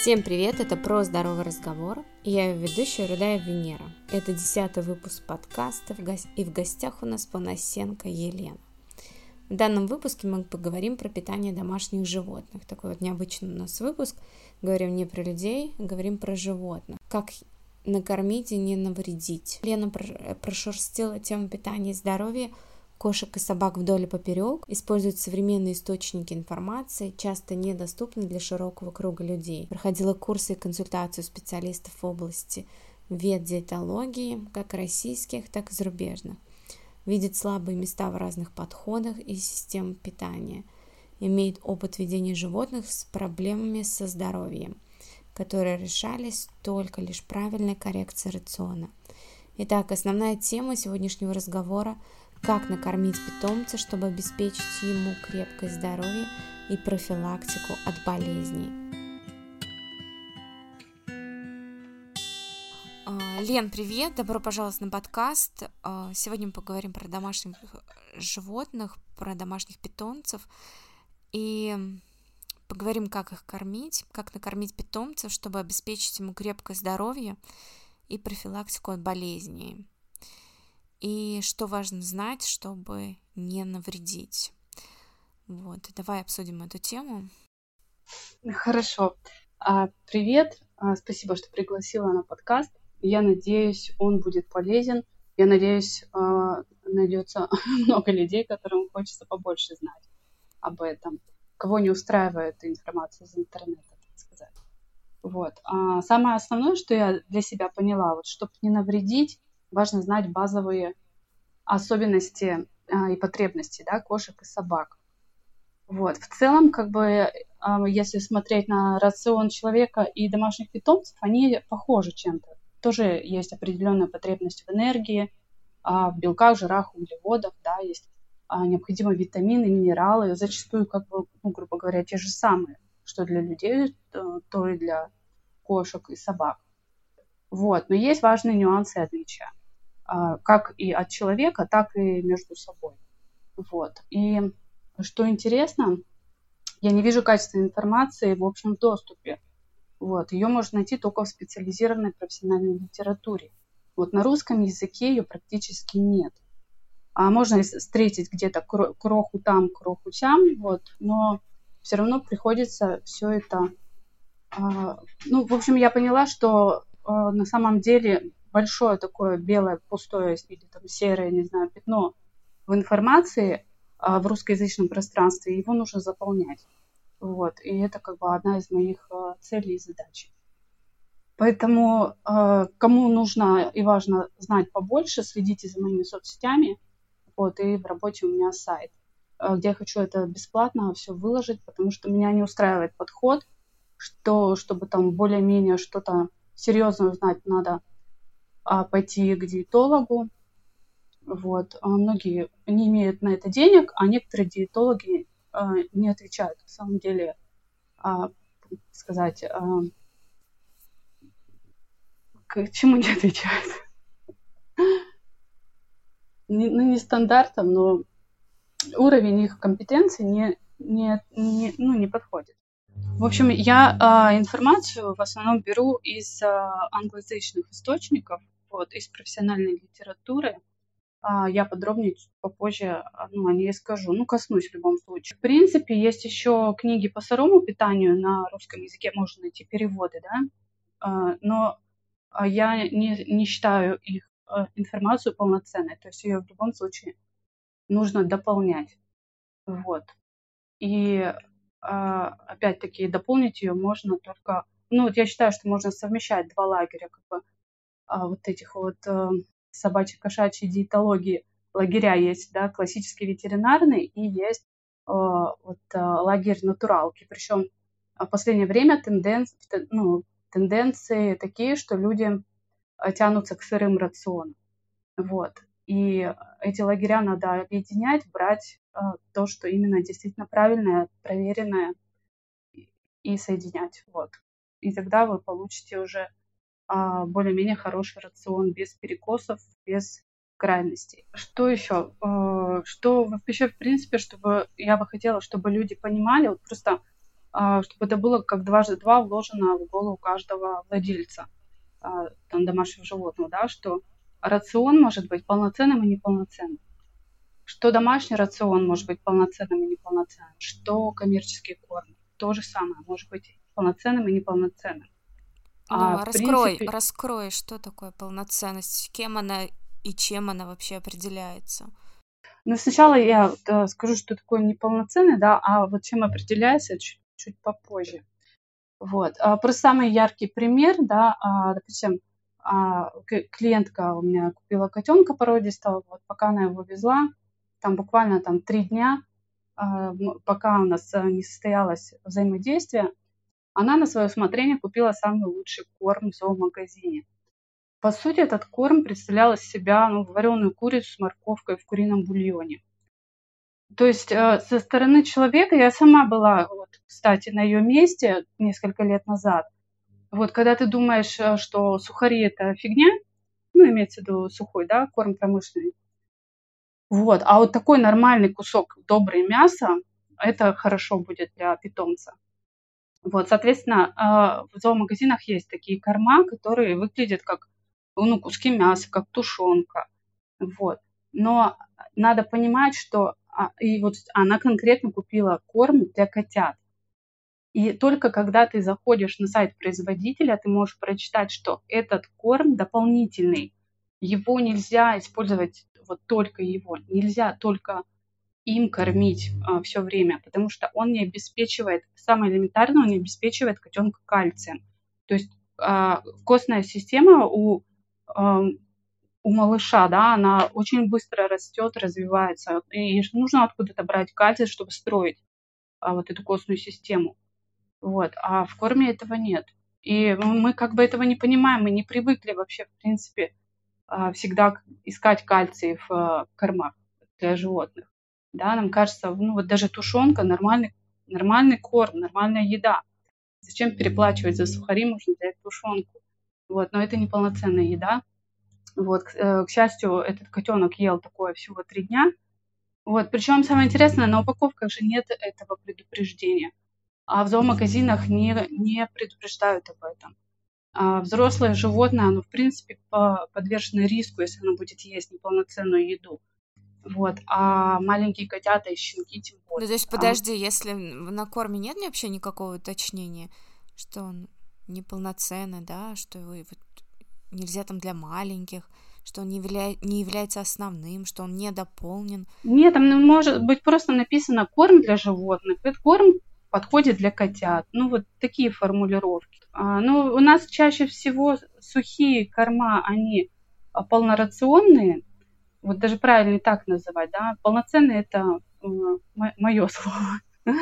Всем привет, это про здоровый разговор. Я его ведущая Рудаева Венера. Это десятый выпуск подкаста, и в гостях у нас Панасенко Елена. В данном выпуске мы поговорим про питание домашних животных. Такой вот необычный у нас выпуск. Говорим не про людей, говорим про животных. Как накормить и не навредить. Лена прошерстила тему питания и здоровья кошек и собак вдоль и поперек, используют современные источники информации, часто недоступны для широкого круга людей. Проходила курсы и консультацию специалистов в области ветдиетологии, как российских, так и зарубежных. Видит слабые места в разных подходах и системах питания. Имеет опыт ведения животных с проблемами со здоровьем, которые решались только лишь правильной коррекцией рациона. Итак, основная тема сегодняшнего разговора – как накормить питомца, чтобы обеспечить ему крепкое здоровье и профилактику от болезней. А, Лен, привет! Добро пожаловать на подкаст. А, сегодня мы поговорим про домашних животных, про домашних питомцев и поговорим, как их кормить, как накормить питомцев, чтобы обеспечить ему крепкое здоровье и профилактику от болезней и что важно знать, чтобы не навредить. Вот, давай обсудим эту тему. Хорошо. А, привет, а, спасибо, что пригласила на подкаст. Я надеюсь, он будет полезен. Я надеюсь, а, найдется много людей, которым хочется побольше знать об этом. Кого не устраивает информация из интернета, так сказать. Вот. А самое основное, что я для себя поняла, вот, чтобы не навредить, важно знать базовые особенности а, и потребности да, кошек и собак. Вот. В целом, как бы, а, если смотреть на рацион человека и домашних питомцев, они похожи чем-то. Тоже есть определенная потребность в энергии, а, в белках, жирах, углеводах, да, есть необходимые витамины, минералы, зачастую, как бы, ну, грубо говоря, те же самые, что для людей, то и для кошек и собак. Вот. Но есть важные нюансы и отличия. А, как и от человека, так и между собой. Вот. И что интересно, я не вижу качественной информации в общем доступе. Вот. Ее можно найти только в специализированной профессиональной литературе. Вот на русском языке ее практически нет. А можно встретить где-то кроху там, кроху сям, вот, но все равно приходится все это... А, ну, в общем, я поняла, что а, на самом деле большое такое белое, пустое или там серое, не знаю, пятно в информации а, в русскоязычном пространстве, его нужно заполнять. Вот. И это как бы одна из моих а, целей и задач. Поэтому а, кому нужно и важно знать побольше, следите за моими соцсетями. Вот, и в работе у меня сайт, где я хочу это бесплатно все выложить, потому что меня не устраивает подход, что чтобы там более-менее что-то серьезно узнать, надо пойти к диетологу. Вот. А многие не имеют на это денег, а некоторые диетологи а, не отвечают. На самом деле, а, сказать, а, к чему не отвечают? не, ну, не стандартом, но уровень их компетенции не, не, не, ну, не подходит. В общем, я э, информацию в основном беру из э, англоязычных источников, вот, из профессиональной литературы. А, я подробнее попозже ну, о ней скажу. Ну, коснусь в любом случае. В принципе, есть еще книги по сырому питанию на русском языке, можно найти переводы, да, а, но я не, не считаю их а, информацию полноценной, то есть ее в любом случае нужно дополнять. Вот. И опять-таки дополнить ее можно только, ну вот я считаю, что можно совмещать два лагеря, как бы а, вот этих вот э, собачьи-кошачьи диетологии лагеря есть, да, классический ветеринарный и есть э, вот э, лагерь натуралки. Причем в последнее время тенденции, ну, тенденции такие, что люди тянутся к сырым рационам. Вот. И эти лагеря надо объединять, брать то, что именно действительно правильное, проверенное, и соединять. Вот. И тогда вы получите уже а, более-менее хороший рацион, без перекосов, без крайностей. Что еще? А, что еще, в принципе, чтобы я бы хотела, чтобы люди понимали, вот просто а, чтобы это было как дважды два вложено в голову каждого владельца а, там, домашнего животного, да, что рацион может быть полноценным и неполноценным, что домашний рацион может быть полноценным и неполноценным, что коммерческий корм то же самое может быть полноценным и неполноценным. Ну, а, раскрой, принципе... раскрой, что такое полноценность, кем она и чем она вообще определяется. Ну, сначала я да, скажу, что такое неполноценный, да, а вот чем определяется, чуть, чуть попозже. Вот. А, просто самый яркий пример, да, а, допустим, а, клиентка у меня купила котенка породистого, вот пока она его везла, там буквально там три дня, а, пока у нас а, не состоялось взаимодействие, она на свое усмотрение купила самый лучший корм в зоомагазине. По сути, этот корм представлял из себя ну, вареную курицу с морковкой в курином бульоне. То есть э, со стороны человека я сама была, вот, кстати, на ее месте несколько лет назад. Вот когда ты думаешь, э, что сухари это фигня, ну, имеется в виду сухой, да, корм промышленный. Вот, а вот такой нормальный кусок доброе мяса, это хорошо будет для питомца. Вот, соответственно, э, в зоомагазинах есть такие корма, которые выглядят как ну, куски мяса, как тушенка. Вот. Но надо понимать, что а, и вот она конкретно купила корм для котят. И только когда ты заходишь на сайт производителя, ты можешь прочитать, что этот корм дополнительный. Его нельзя использовать вот только его. Нельзя только им кормить а, все время, потому что он не обеспечивает, самое элементарное, он не обеспечивает котенка кальцием. То есть а, костная система у у малыша, да, она очень быстро растет, развивается, и нужно откуда-то брать кальций, чтобы строить а, вот эту костную систему. Вот. А в корме этого нет. И мы как бы этого не понимаем, мы не привыкли вообще, в принципе, а, всегда искать кальций в а, кормах для животных. Да, нам кажется, ну вот даже тушенка нормальный, нормальный корм, нормальная еда. Зачем переплачивать за сухари, можно взять тушенку. Вот, но это неполноценная еда. Вот, к, э, к счастью, этот котенок ел такое всего три дня. Вот, причем самое интересное, на упаковках же нет этого предупреждения. А в зоомагазинах не, не предупреждают об этом. А взрослое животное, оно, в принципе, подвержено риску, если оно будет есть неполноценную еду. Вот. А маленькие котята и щенки тем более. Ну, то есть, подожди, а... если на корме нет вообще никакого уточнения, что он неполноценный, да, что его вот нельзя там для маленьких, что он не, явля... не является основным, что он не дополнен. Нет, там может быть просто написано корм для животных. Этот корм подходит для котят. Ну, вот такие формулировки. А, ну, у нас чаще всего сухие корма, они а, полнорационные. Вот даже правильно так называть, да. Полноценные это э, мое слово.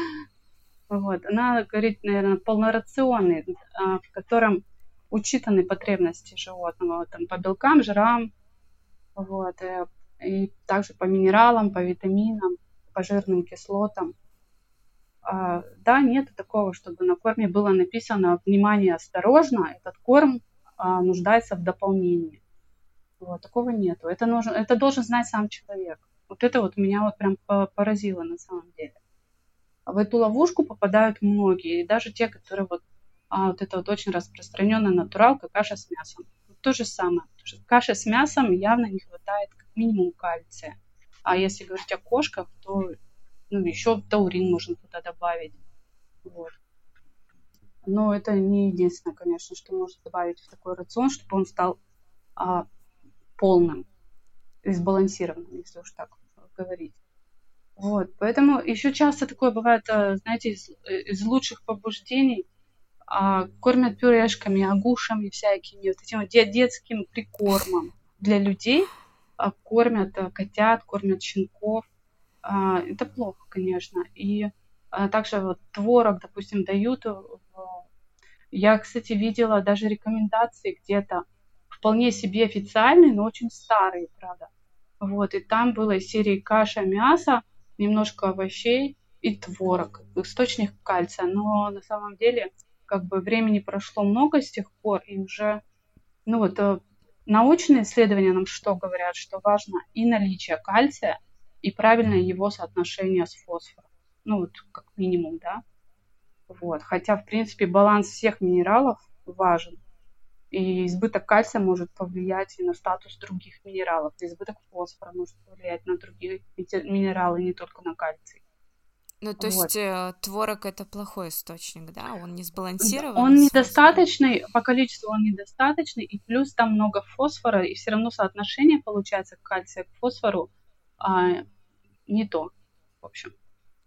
Вот. Она говорит, наверное, полнорационный, а, в котором учитаны потребности животного там, по белкам, жирам, вот, э, и также по минералам, по витаминам, по жирным кислотам. А, да, нет такого, чтобы на корме было написано «Внимание, осторожно, этот корм а, нуждается в дополнении». Вот, такого нету. Это, нужно, это должен знать сам человек. Вот это вот меня вот прям поразило на самом деле. В эту ловушку попадают многие, и даже те, которые вот, а, вот это вот очень распространенная натуралка, каша с мясом. Вот то же самое. Каша с мясом явно не хватает как минимум кальция. А если говорить о кошках, то ну, еще таурин можно туда добавить. Вот. Но это не единственное, конечно, что можно добавить в такой рацион, чтобы он стал а, полным и сбалансированным, если уж так говорить. Вот, поэтому еще часто такое бывает, э, знаете, из, из лучших побуждений а, кормят пюрешками, агушами всякими, вот этим вот детским прикормом для людей, а, кормят а, котят, кормят щенков. А, это плохо, конечно. И а, также вот творог, допустим, дают. Я, кстати, видела даже рекомендации где-то вполне себе официальные, но очень старые, правда. Вот, и там было из серии каша, мясо, немножко овощей и творог, источник кальция. Но на самом деле как бы времени прошло много с тех пор, и уже, ну вот, э, научные исследования нам что говорят, что важно и наличие кальция, и правильное его соотношение с фосфором. Ну вот, как минимум, да. Вот. Хотя, в принципе, баланс всех минералов важен. И избыток кальция может повлиять и на статус других минералов. И избыток фосфора может повлиять на другие минералы, не только на кальций. Ну, то вот. есть э, творог это плохой источник, да? Он не сбалансирован? Он недостаточный, по количеству он недостаточный, и плюс там много фосфора, и все равно соотношение получается кальция к фосфору а, не то, в общем.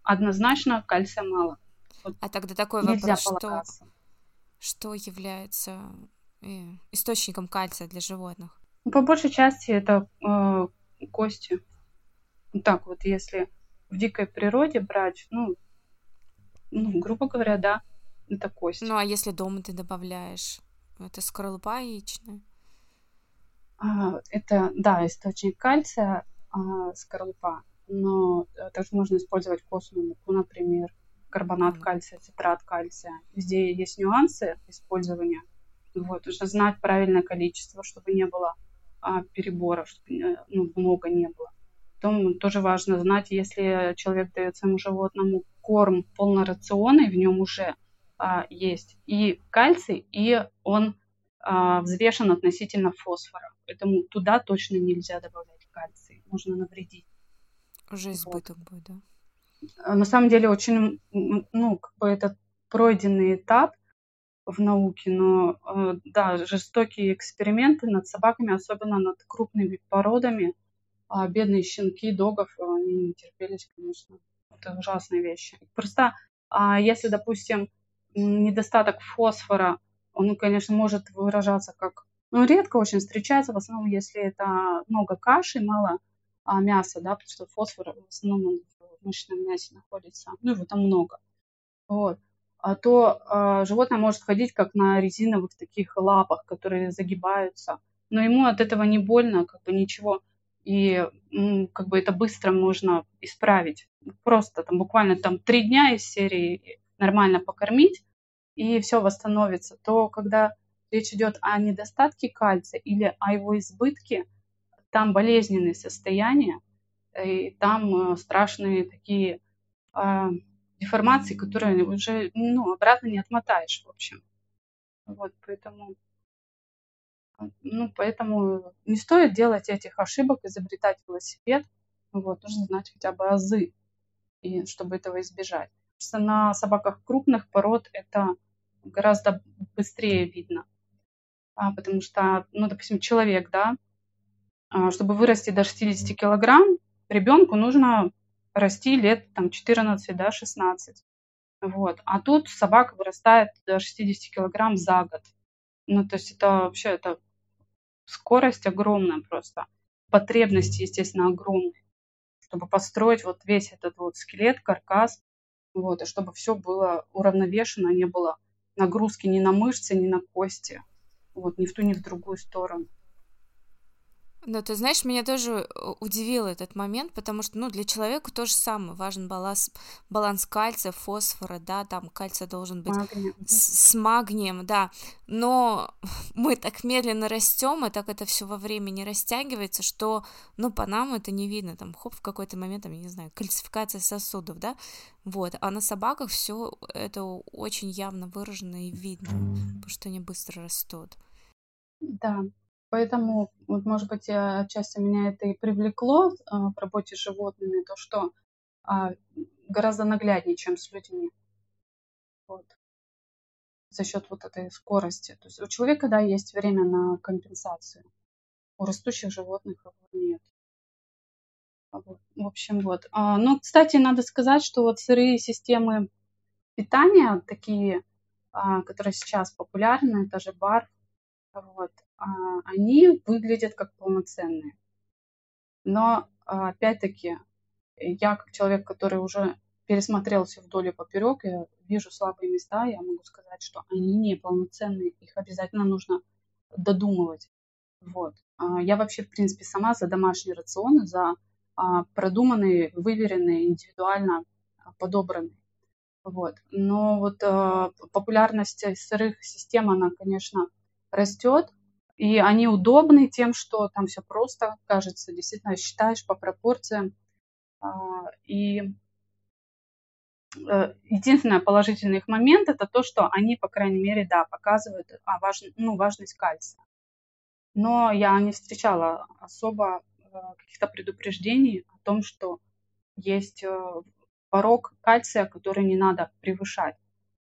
Однозначно кальция мало. Вот а тогда такой вопрос, что, что является источником кальция для животных? Ну, по большей части это э, кости. Так вот, если в дикой природе брать, ну, ну, грубо говоря, да, это кость. Ну, а если дома ты добавляешь? Это скорлупа яичная? А, это, да, источник кальция, а, скорлупа. Но также можно использовать костную муку, например, карбонат кальция, цитрат кальция. Везде есть нюансы использования. Вот, нужно знать правильное количество, чтобы не было а, перебора, чтобы э, ну, много не было. Потом тоже важно знать, если человек дает своему животному корм полнорационный, в нем уже а, есть и кальций, и он а, взвешен относительно фосфора. Поэтому туда точно нельзя добавлять кальций, можно навредить. Уже избыток вот. будет, да? А, на самом деле очень, ну, как бы это пройденный этап в науке, но э, да, жестокие эксперименты над собаками, особенно над крупными породами, а бедные щенки, догов, они не терпелись, конечно. Это ужасные вещи. Просто а если, допустим, недостаток фосфора, он, конечно, может выражаться как... Ну, редко очень встречается, в основном, если это много каши, мало а, мяса, да, потому что фосфор в основном в мышечном мясе находится, ну, его там много. Вот. А то а, животное может ходить как на резиновых таких лапах, которые загибаются, но ему от этого не больно, как бы ничего. И как бы это быстро можно исправить. Просто там буквально там три дня из серии нормально покормить, и все восстановится. То, когда речь идет о недостатке кальция или о его избытке, там болезненные состояния, и там э, страшные такие э, деформации, которые уже ну, обратно не отмотаешь, в общем. Вот, поэтому, ну, поэтому не стоит делать этих ошибок, изобретать велосипед. Вот, нужно знать хотя бы азы, и чтобы этого избежать. Что на собаках крупных пород это гораздо быстрее видно. А, потому что, ну, допустим, человек, да, а, чтобы вырасти до 60 килограмм, ребенку нужно расти лет там 14, да, 16. Вот. А тут собака вырастает до 60 килограмм за год. Ну, то есть это вообще это скорость огромная просто. Потребности, естественно, огромные, чтобы построить вот весь этот вот скелет, каркас, вот, и чтобы все было уравновешено, не было нагрузки ни на мышцы, ни на кости, вот, ни в ту, ни в другую сторону. Ну, ты знаешь, меня тоже э, удивил этот момент, потому что, ну, для человека то же самое, важен баланс, баланс кальция, фосфора, да, там кальция должен быть с, с магнием, да, но мы так медленно растем, и так это все во времени растягивается, что, ну, по нам это не видно, там, хоп, в какой-то момент, там, я не знаю, кальцификация сосудов, да, вот, а на собаках все это очень явно выражено и видно, потому что они быстро растут. Да, Поэтому, вот, может быть, отчасти меня это и привлекло а, в работе с животными, то, что а, гораздо нагляднее, чем с людьми. Вот. За счет вот этой скорости. То есть у человека, да, есть время на компенсацию. У растущих животных его нет. Вот. В общем, вот. А, ну, кстати, надо сказать, что вот сырые системы питания, такие, а, которые сейчас популярны, это же бар, вот, а, они выглядят как полноценные. Но а, опять-таки, я как человек, который уже пересмотрел все вдоль и поперек, я вижу слабые места, я могу сказать, что они не полноценные, их обязательно нужно додумывать. Вот. А, я вообще, в принципе, сама за домашние рационы, за продуманные, выверенные, индивидуально подобранные. Вот. Но вот популярность сырых систем, она, конечно, растет, и они удобны тем, что там все просто, кажется, действительно считаешь по пропорциям. А, и э, единственный положительный их момент это то, что они, по крайней мере, да, показывают а, ну, важность кальция. Но я не встречала особо э, каких-то предупреждений о том, что есть порог кальция, который не надо превышать.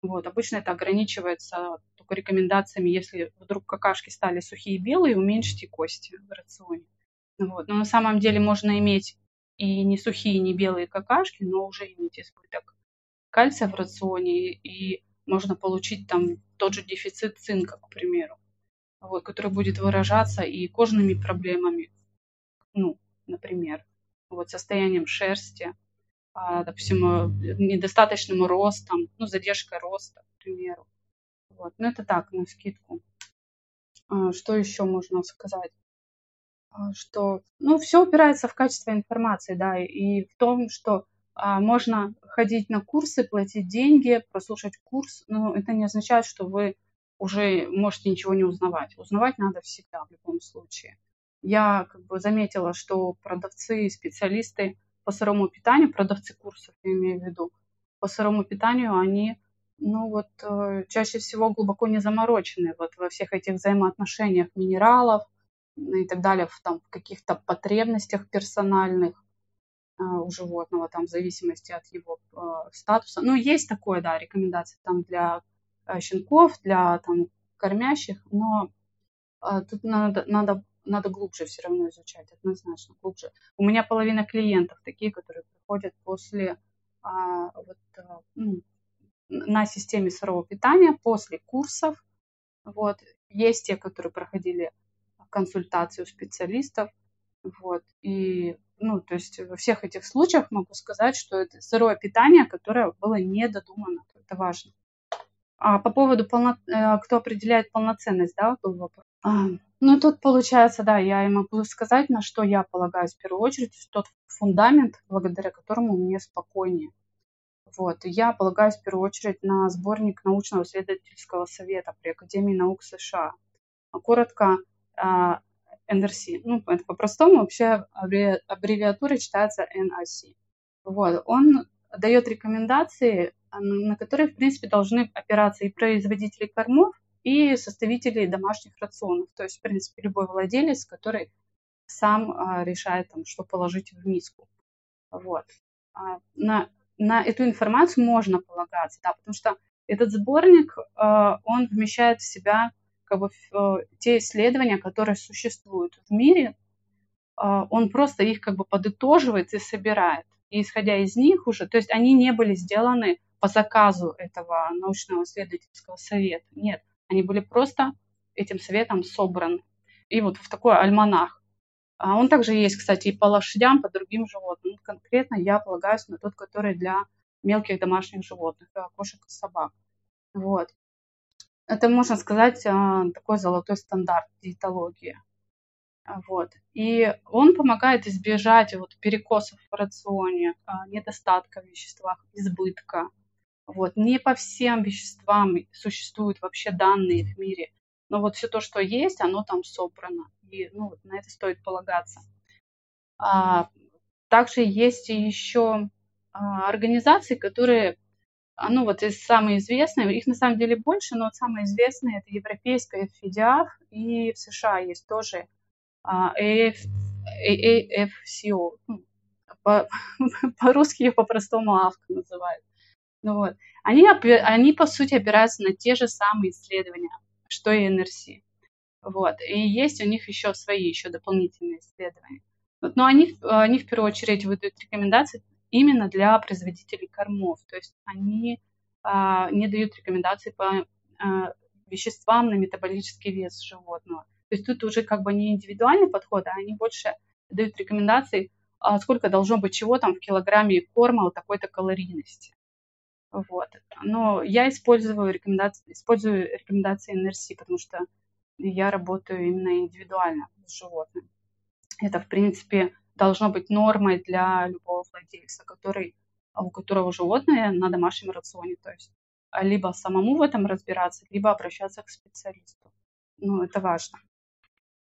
Вот, обычно это ограничивается только рекомендациями, если вдруг какашки стали сухие и белые, уменьшите кости в рационе. Вот. Но на самом деле можно иметь и не сухие, не белые какашки, но уже иметь избыток кальция в рационе, и можно получить там тот же дефицит цинка, к примеру, вот, который будет выражаться и кожными проблемами, ну, например, вот, состоянием шерсти, допустим, э, недостаточным ростом, ну, задержкой роста, к примеру. Вот. Ну, это так, на скидку. А, что еще можно сказать? А, что, ну, все упирается в качество информации, да, и в том, что а, можно ходить на курсы, платить деньги, прослушать курс, но это не означает, что вы уже можете ничего не узнавать. Узнавать надо всегда, в любом случае. Я как бы заметила, что продавцы специалисты по сырому питанию, продавцы курсов, я имею в виду, по сырому питанию, они, ну вот, э, чаще всего глубоко не заморочены вот во всех этих взаимоотношениях минералов и так далее, в, там, каких-то потребностях персональных э, у животного, там, в зависимости от его э, статуса. Ну, есть такое, да, рекомендации там для э, щенков, для там кормящих, но э, тут надо, надо надо глубже все равно изучать, однозначно глубже. У меня половина клиентов такие, которые приходят после а, вот, а, ну, на системе сырого питания, после курсов. Вот. Есть те, которые проходили консультацию специалистов. Вот. И, ну, то есть во всех этих случаях могу сказать, что это сырое питание, которое было недодумано. Это важно. А по поводу, полно... Э, кто определяет полноценность, да, был вопрос. А, ну, тут получается, да, я и могу сказать, на что я полагаюсь в первую очередь, тот фундамент, благодаря которому мне спокойнее. Вот. я полагаюсь в первую очередь на сборник научного исследовательского совета при Академии наук США. Коротко NRC. А, ну, это по-простому, вообще аббревиатура читается NRC. Вот. Он дает рекомендации, на которые, в принципе, должны опираться и производители кормов, и составителей домашних рационов. То есть, в принципе, любой владелец, который сам а, решает, там, что положить в миску. Вот. А, на, на эту информацию можно полагаться, да, потому что этот сборник, а, он вмещает в себя как бы, те исследования, которые существуют в мире, он просто их как бы подытоживает и собирает. И исходя из них уже, то есть они не были сделаны по заказу этого научного исследовательского совета. Нет, они были просто этим советом собраны. И вот в такой альманах. А он также есть, кстати, и по лошадям, по другим животным. Конкретно я полагаюсь на тот, который для мелких домашних животных, э, кошек и собак. Вот. Это, можно сказать, э, такой золотой стандарт диетологии. Вот. И он помогает избежать вот перекосов в рационе, э, недостатка в веществах, избытка. Вот. Не по всем веществам существуют вообще данные в мире, но вот все то, что есть, оно там собрано. И ну, на это стоит полагаться. А, также есть еще а, организации, которые, а, ну вот из самые известные, их на самом деле больше, но вот самые известные это Европейская FIDIAF и в США есть тоже а, AF, AFCO. Ну, по, по-русски ее по-простому АФК называют. Ну, вот. они, они, по сути, опираются на те же самые исследования, что и НРС. Вот. И есть у них еще свои, еще дополнительные исследования. Вот. Но они, они в первую очередь выдают рекомендации именно для производителей кормов. То есть они а, не дают рекомендации по а, веществам на метаболический вес животного. То есть тут уже как бы не индивидуальный подход, а они больше дают рекомендации, а, сколько должно быть чего там в килограмме корма вот такой-то калорийности. Вот. Но я использую рекомендации, использую рекомендации НРС, потому что я работаю именно индивидуально с животным. Это, в принципе, должно быть нормой для любого владельца, который, у которого животное на домашнем рационе. То есть либо самому в этом разбираться, либо обращаться к специалисту. Ну, это важно.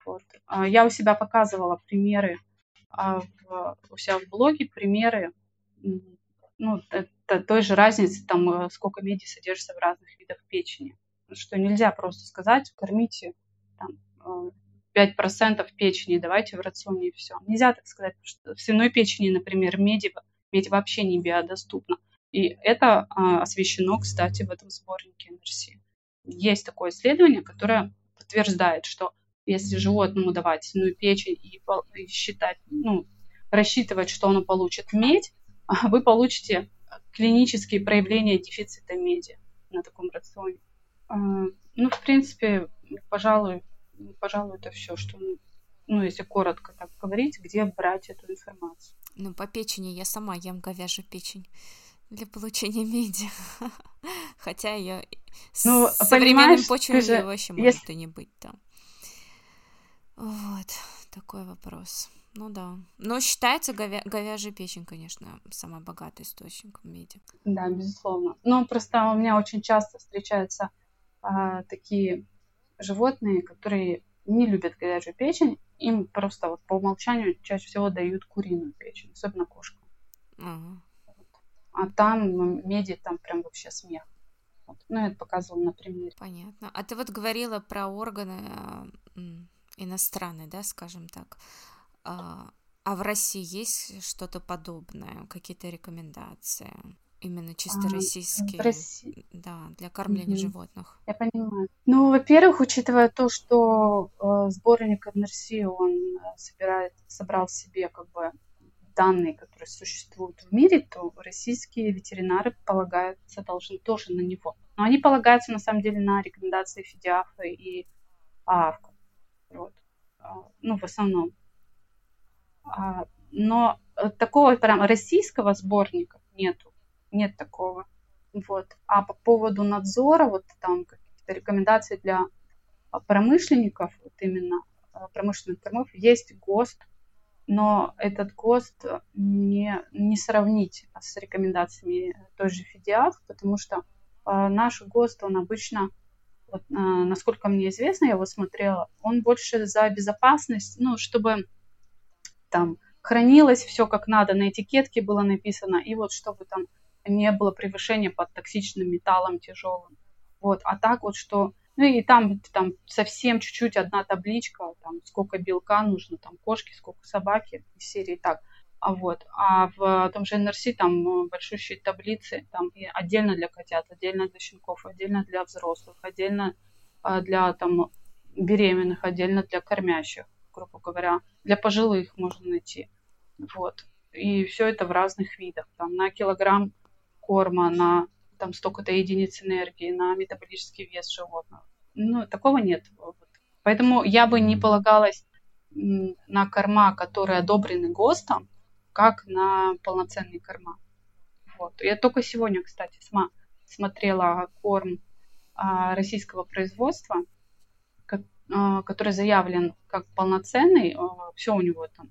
Вот. А я у себя показывала примеры а, у себя в блоге, примеры ну, той же разницы, там, э, сколько меди содержится в разных видах печени. Что нельзя просто сказать, кормите там, 5% э, печени, давайте в рационе и все. Нельзя так сказать, что в свиной печени, например, меди, медь вообще не биодоступна. И это а, освещено, кстати, в этом сборнике НРС. Есть такое исследование, которое подтверждает, что если животному давать свиную печень и считать, ну, рассчитывать, что оно получит медь, вы получите клинические проявления дефицита меди на таком рационе. А, ну, в принципе, пожалуй, пожалуй, это все, что, ну, если коротко так говорить, где брать эту информацию. Ну, по печени я сама ем говяжью печень для получения меди. Хотя ее ну, с современным почвой же, вообще если... может и не быть там. Вот, такой вопрос. Ну да. Но считается говя... говяжья печень, конечно, самый богатый источник меди. Да, безусловно. Ну, просто у меня очень часто встречаются а, такие животные, которые не любят говяжью печень, им просто вот по умолчанию чаще всего дают куриную печень, особенно кошка. Ага. А там меди, там прям вообще смех. Вот. Ну, я это показывала на примере. Понятно. А ты вот говорила про органы э, иностранные, да, скажем так. А, а в России есть что-то подобное, какие-то рекомендации? Именно чисто а, российские, России... да, для кормления угу. животных. Я понимаю. Ну, во-первых, учитывая то, что э, сборник НРС, он э, собирает, собрал в себе как бы данные, которые существуют в мире, то российские ветеринары полагаются должны тоже на него. Но они полагаются на самом деле на рекомендации Федиафа и ААВКа. Вот. А, ну, в основном. А, но э, такого прям российского сборника нету, нет такого. Вот. А по поводу надзора, вот там какие-то рекомендации для а, промышленников, вот именно а, промышленных кормов, есть ГОСТ, но этот ГОСТ не, не сравнить с рекомендациями той же ФИДИАФ, потому что э, наш ГОСТ, он обычно, вот, э, насколько мне известно, я его смотрела, он больше за безопасность, ну, чтобы там хранилось все как надо, на этикетке было написано, и вот чтобы там не было превышения под токсичным металлом тяжелым. Вот, а так вот, что ну и там, там совсем чуть-чуть одна табличка, там сколько белка нужно, там кошки, сколько собаки, из серии так. А вот, а в том же НРС там э, большущие таблицы, там и отдельно для котят, отдельно для щенков, отдельно для взрослых, отдельно а, для там беременных, отдельно для кормящих грубо говоря, для пожилых можно найти. Вот. И все это в разных видах. Там на килограмм корма, на там столько-то единиц энергии, на метаболический вес животного. Ну, такого нет. Поэтому я бы не полагалась на корма, которые одобрены ГОСТом, как на полноценные корма. Вот. Я только сегодня, кстати, сама смотрела корм а, российского производства, который заявлен как полноценный, а, все у него там,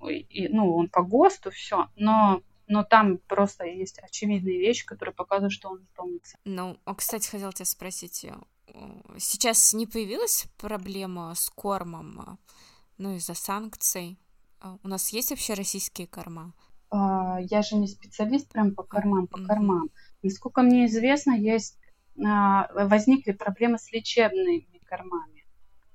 ну, он по ГОСТу, все, но но там просто есть очевидные вещи, которые показывают, что он полноценный. Ну, а, кстати, хотел тебя спросить, э, сейчас не появилась проблема с кормом, ну, из-за санкций? У нас есть вообще российские корма? Я же не специалист прям по кормам, по кормам. Насколько мне известно, есть возникли проблемы с лечебными кормами.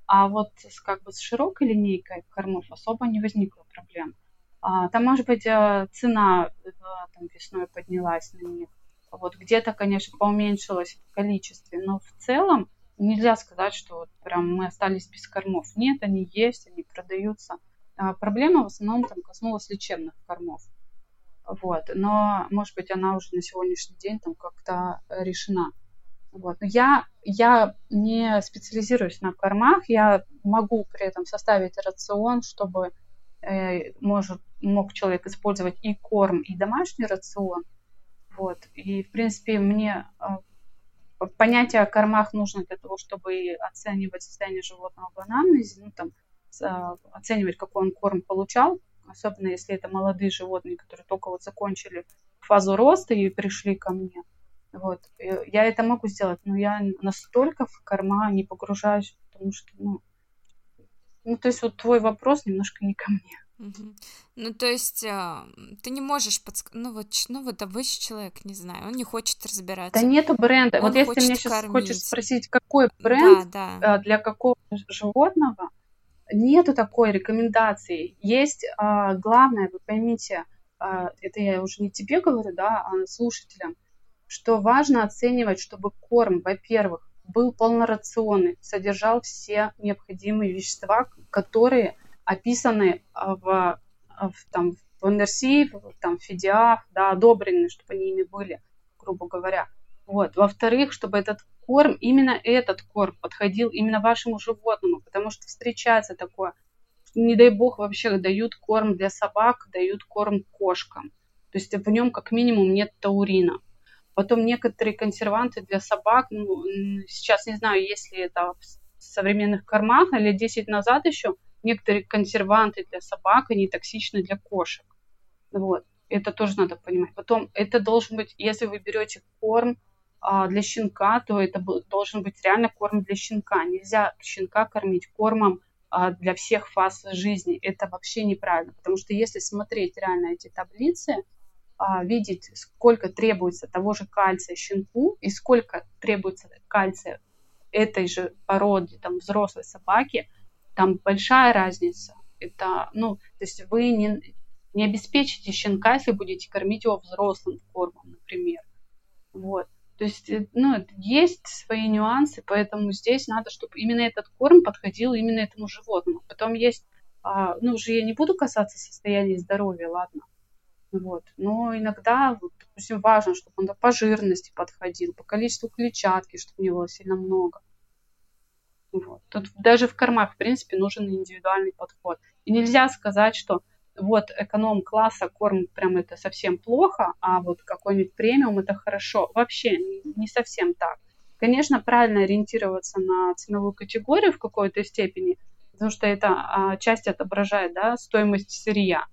А вот с, как бы с широкой линейкой кормов особо не возникло проблем. А, там, может быть, э, цена э, там, весной поднялась на них. Вот где-то, конечно, поуменьшилось в количестве, но в целом нельзя сказать, что вот прям мы остались без кормов. Нет, они есть, они продаются. А проблема в основном там коснулась лечебных кормов. Вот. Но, может быть, она уже на сегодняшний день там как-то решена. Вот. Но я, я не специализируюсь на кормах, я могу при этом составить рацион, чтобы э, может, мог человек использовать и корм, и домашний рацион. Вот. И, в принципе, мне э, понятие о кормах нужно для того, чтобы оценивать состояние животного в анамнезе, ну, там, э, оценивать, какой он корм получал, особенно если это молодые животные, которые только вот закончили фазу роста и пришли ко мне. Вот. Я это могу сделать, но я настолько в корма не погружаюсь, потому что, ну, ну, то есть вот твой вопрос немножко не ко мне. Угу. Ну, то есть а, ты не можешь подсказать, ну вот, ну вот обычный человек, не знаю, он не хочет разбираться. Да нету бренда. Он вот если меня сейчас кормить. хочешь спросить, какой бренд да, да. для какого животного, нету такой рекомендации. Есть а, главное, вы поймите, а, это я уже не тебе говорю, да, а слушателям, что важно оценивать, чтобы корм, во-первых, был полнорационный, содержал все необходимые вещества, которые описаны а, в, а, в, там, в НРС, там, в ФИДИАФ, да, одобрены, чтобы они ими были, грубо говоря. Вот. Во-вторых, чтобы этот корм, именно этот корм подходил именно вашему животному, потому что встречается такое, не дай бог вообще дают корм для собак, дают корм кошкам. То есть в нем как минимум нет таурина. Потом некоторые консерванты для собак, ну, сейчас не знаю, есть ли это в современных кормах, или 10 назад еще, некоторые консерванты для собак, они токсичны для кошек. Вот. Это тоже надо понимать. Потом это должен быть, если вы берете корм а, для щенка, то это должен быть реально корм для щенка. Нельзя щенка кормить кормом а, для всех фаз жизни. Это вообще неправильно. Потому что если смотреть реально эти таблицы, а, видеть, сколько требуется того же кальция щенку и сколько требуется кальция этой же породы, там, взрослой собаки, там большая разница. Это, ну, то есть вы не, не обеспечите щенка, если будете кормить его взрослым кормом, например. Вот. То есть, э, ну, есть свои нюансы, поэтому здесь надо, чтобы именно этот корм подходил именно этому животному. Потом есть, а, ну, уже я не буду касаться состояния здоровья, ладно, вот. Но иногда, вот, допустим, важно, чтобы он по жирности подходил, по количеству клетчатки, чтобы не было сильно много. Вот. Тут даже в кормах, в принципе, нужен индивидуальный подход. И нельзя сказать, что вот эконом-класса корм прям это совсем плохо, а вот какой-нибудь премиум это хорошо. Вообще не совсем так. Конечно, правильно ориентироваться на ценовую категорию в какой-то степени, потому что это а, часть отображает да, стоимость сырья.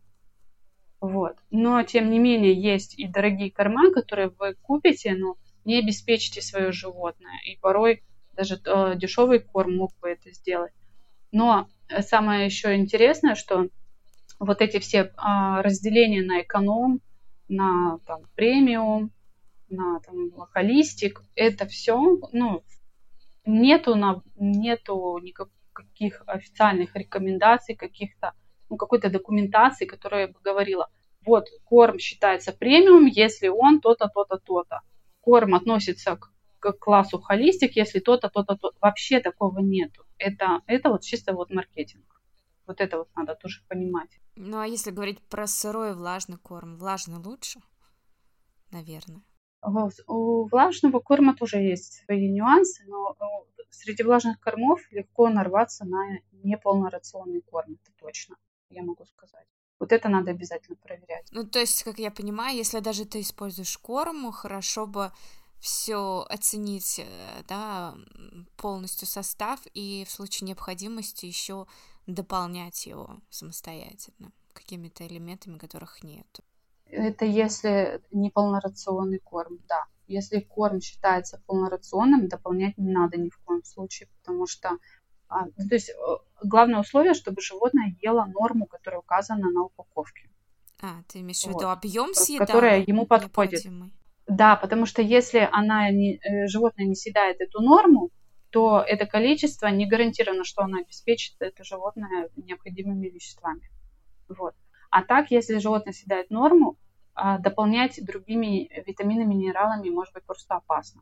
Вот. Но, тем не менее, есть и дорогие корма, которые вы купите, но не обеспечите свое животное. И порой даже э, дешевый корм мог бы это сделать. Но самое еще интересное, что вот эти все э, разделения на эконом, на там, премиум, на там, холистик, это все, ну, нету, на, нету никаких официальных рекомендаций, каких-то ну, какой-то документации, которая бы говорила, вот корм считается премиум, если он то-то, то-то, то-то. Корм относится к, к классу холистик, если то-то, то-то, то Вообще такого нету. Это, это вот чисто вот маркетинг. Вот это вот надо тоже понимать. Ну а если говорить про сырой влажный корм, влажный лучше, наверное. У влажного корма тоже есть свои нюансы, но э, среди влажных кормов легко нарваться на неполнорационный корм, это точно я могу сказать. Вот это надо обязательно проверять. Ну, то есть, как я понимаю, если даже ты используешь корму, хорошо бы все оценить, э, да, полностью состав и в случае необходимости еще дополнять его самостоятельно какими-то элементами, которых нет. Это если не полнорационный корм, да. Если корм считается полнорационным, дополнять не надо ни в коем случае, потому что то есть э, главное условие, чтобы животное ело норму, которая указана на упаковке. А, ты имеешь в виду вот. объем съедания? Которая ему подходит. Да, потому что если она не, э, животное не съедает эту норму, то это количество не гарантировано, что оно обеспечит это животное необходимыми веществами. Вот. А так, если животное съедает норму, а, дополнять другими витаминами, минералами может быть просто опасно.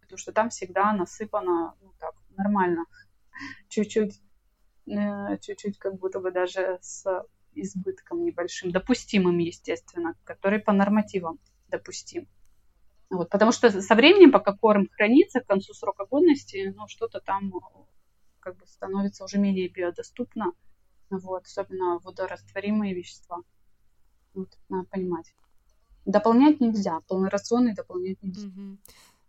Потому что там всегда насыпано ну, так, нормально чуть-чуть, э, чуть-чуть как будто бы даже с избытком небольшим, допустимым, естественно, который по нормативам допустим. Вот, потому что со временем, пока корм хранится к концу срока годности, ну, что-то там как бы становится уже менее биодоступно, вот, особенно водорастворимые вещества. Вот, надо понимать. Дополнять нельзя, полнорационный дополнять нельзя. Угу.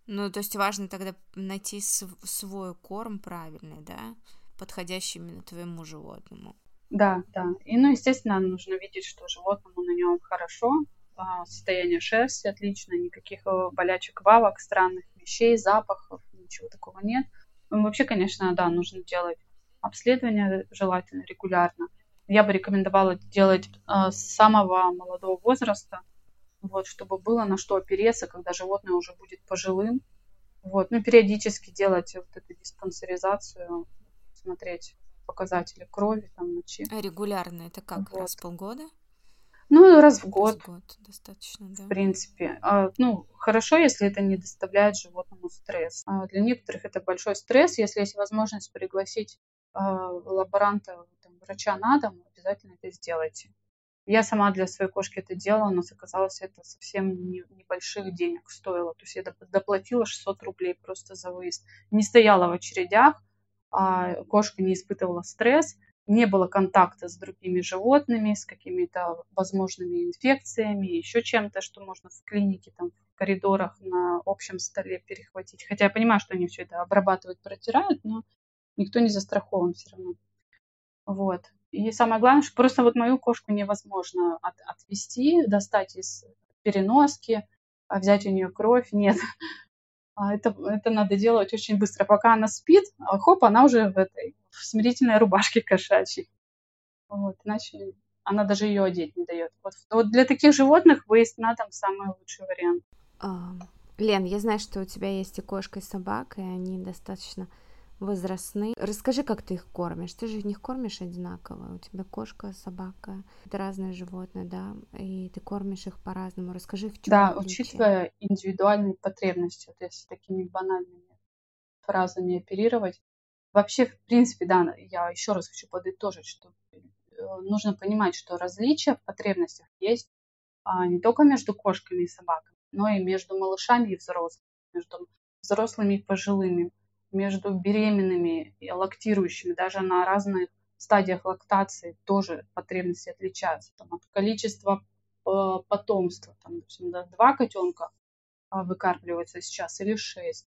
Ну, то есть важно тогда найти свой корм правильный, да, подходящий именно твоему животному. Да, да. И, ну, естественно, нужно видеть, что животному на нем хорошо, а, состояние шерсти отлично, никаких э, болячек, вавок, странных вещей, запахов, ничего такого нет. Ну, вообще, конечно, да, нужно делать обследование желательно регулярно. я бы рекомендовала делать э, с самого молодого возраста, вот, чтобы было на что опереться, когда животное уже будет пожилым. Вот, ну, периодически делать вот эту диспансеризацию, смотреть показатели крови, там, мочи. А регулярно это как, вот. раз в полгода? Ну, раз в год. Раз в год достаточно, да. В принципе. А, ну, хорошо, если это не доставляет животному стресс. А для некоторых это большой стресс. Если есть возможность пригласить а, лаборанта, там, врача на дом, обязательно это сделайте. Я сама для своей кошки это делала, но оказалось, это совсем не, небольших денег стоило. То есть я доплатила 600 рублей просто за выезд. Не стояла в очередях, а кошка не испытывала стресс, не было контакта с другими животными, с какими-то возможными инфекциями, еще чем-то, что можно в клинике, там, в коридорах на общем столе перехватить. Хотя я понимаю, что они все это обрабатывают, протирают, но никто не застрахован все равно. Вот. И самое главное, что просто вот мою кошку невозможно от, отвести, достать из переноски, а взять у нее кровь. Нет. А это, это надо делать очень быстро. Пока она спит, а хоп, она уже в этой в смирительной рубашке кошачьей. Вот, иначе она даже ее одеть не дает. Вот, вот для таких животных выезд на дом самый лучший вариант. Лен, я знаю, что у тебя есть и кошка, и собака, и они достаточно возрастные. Расскажи, как ты их кормишь. Ты же их кормишь одинаково. У тебя кошка, собака, это разные животные, да, и ты кормишь их по-разному. Расскажи, в чем Да, отличие? учитывая индивидуальные потребности, вот если такими банальными фразами оперировать. Вообще, в принципе, да, я еще раз хочу подытожить, что э, нужно понимать, что различия в потребностях есть а, не только между кошками и собаками, но и между малышами и взрослыми, между взрослыми и пожилыми между беременными и лактирующими, даже на разных стадиях лактации тоже потребности отличаются. Там, от количества э, потомства, там, допустим, да, два котенка а, выкармливаются сейчас или шесть.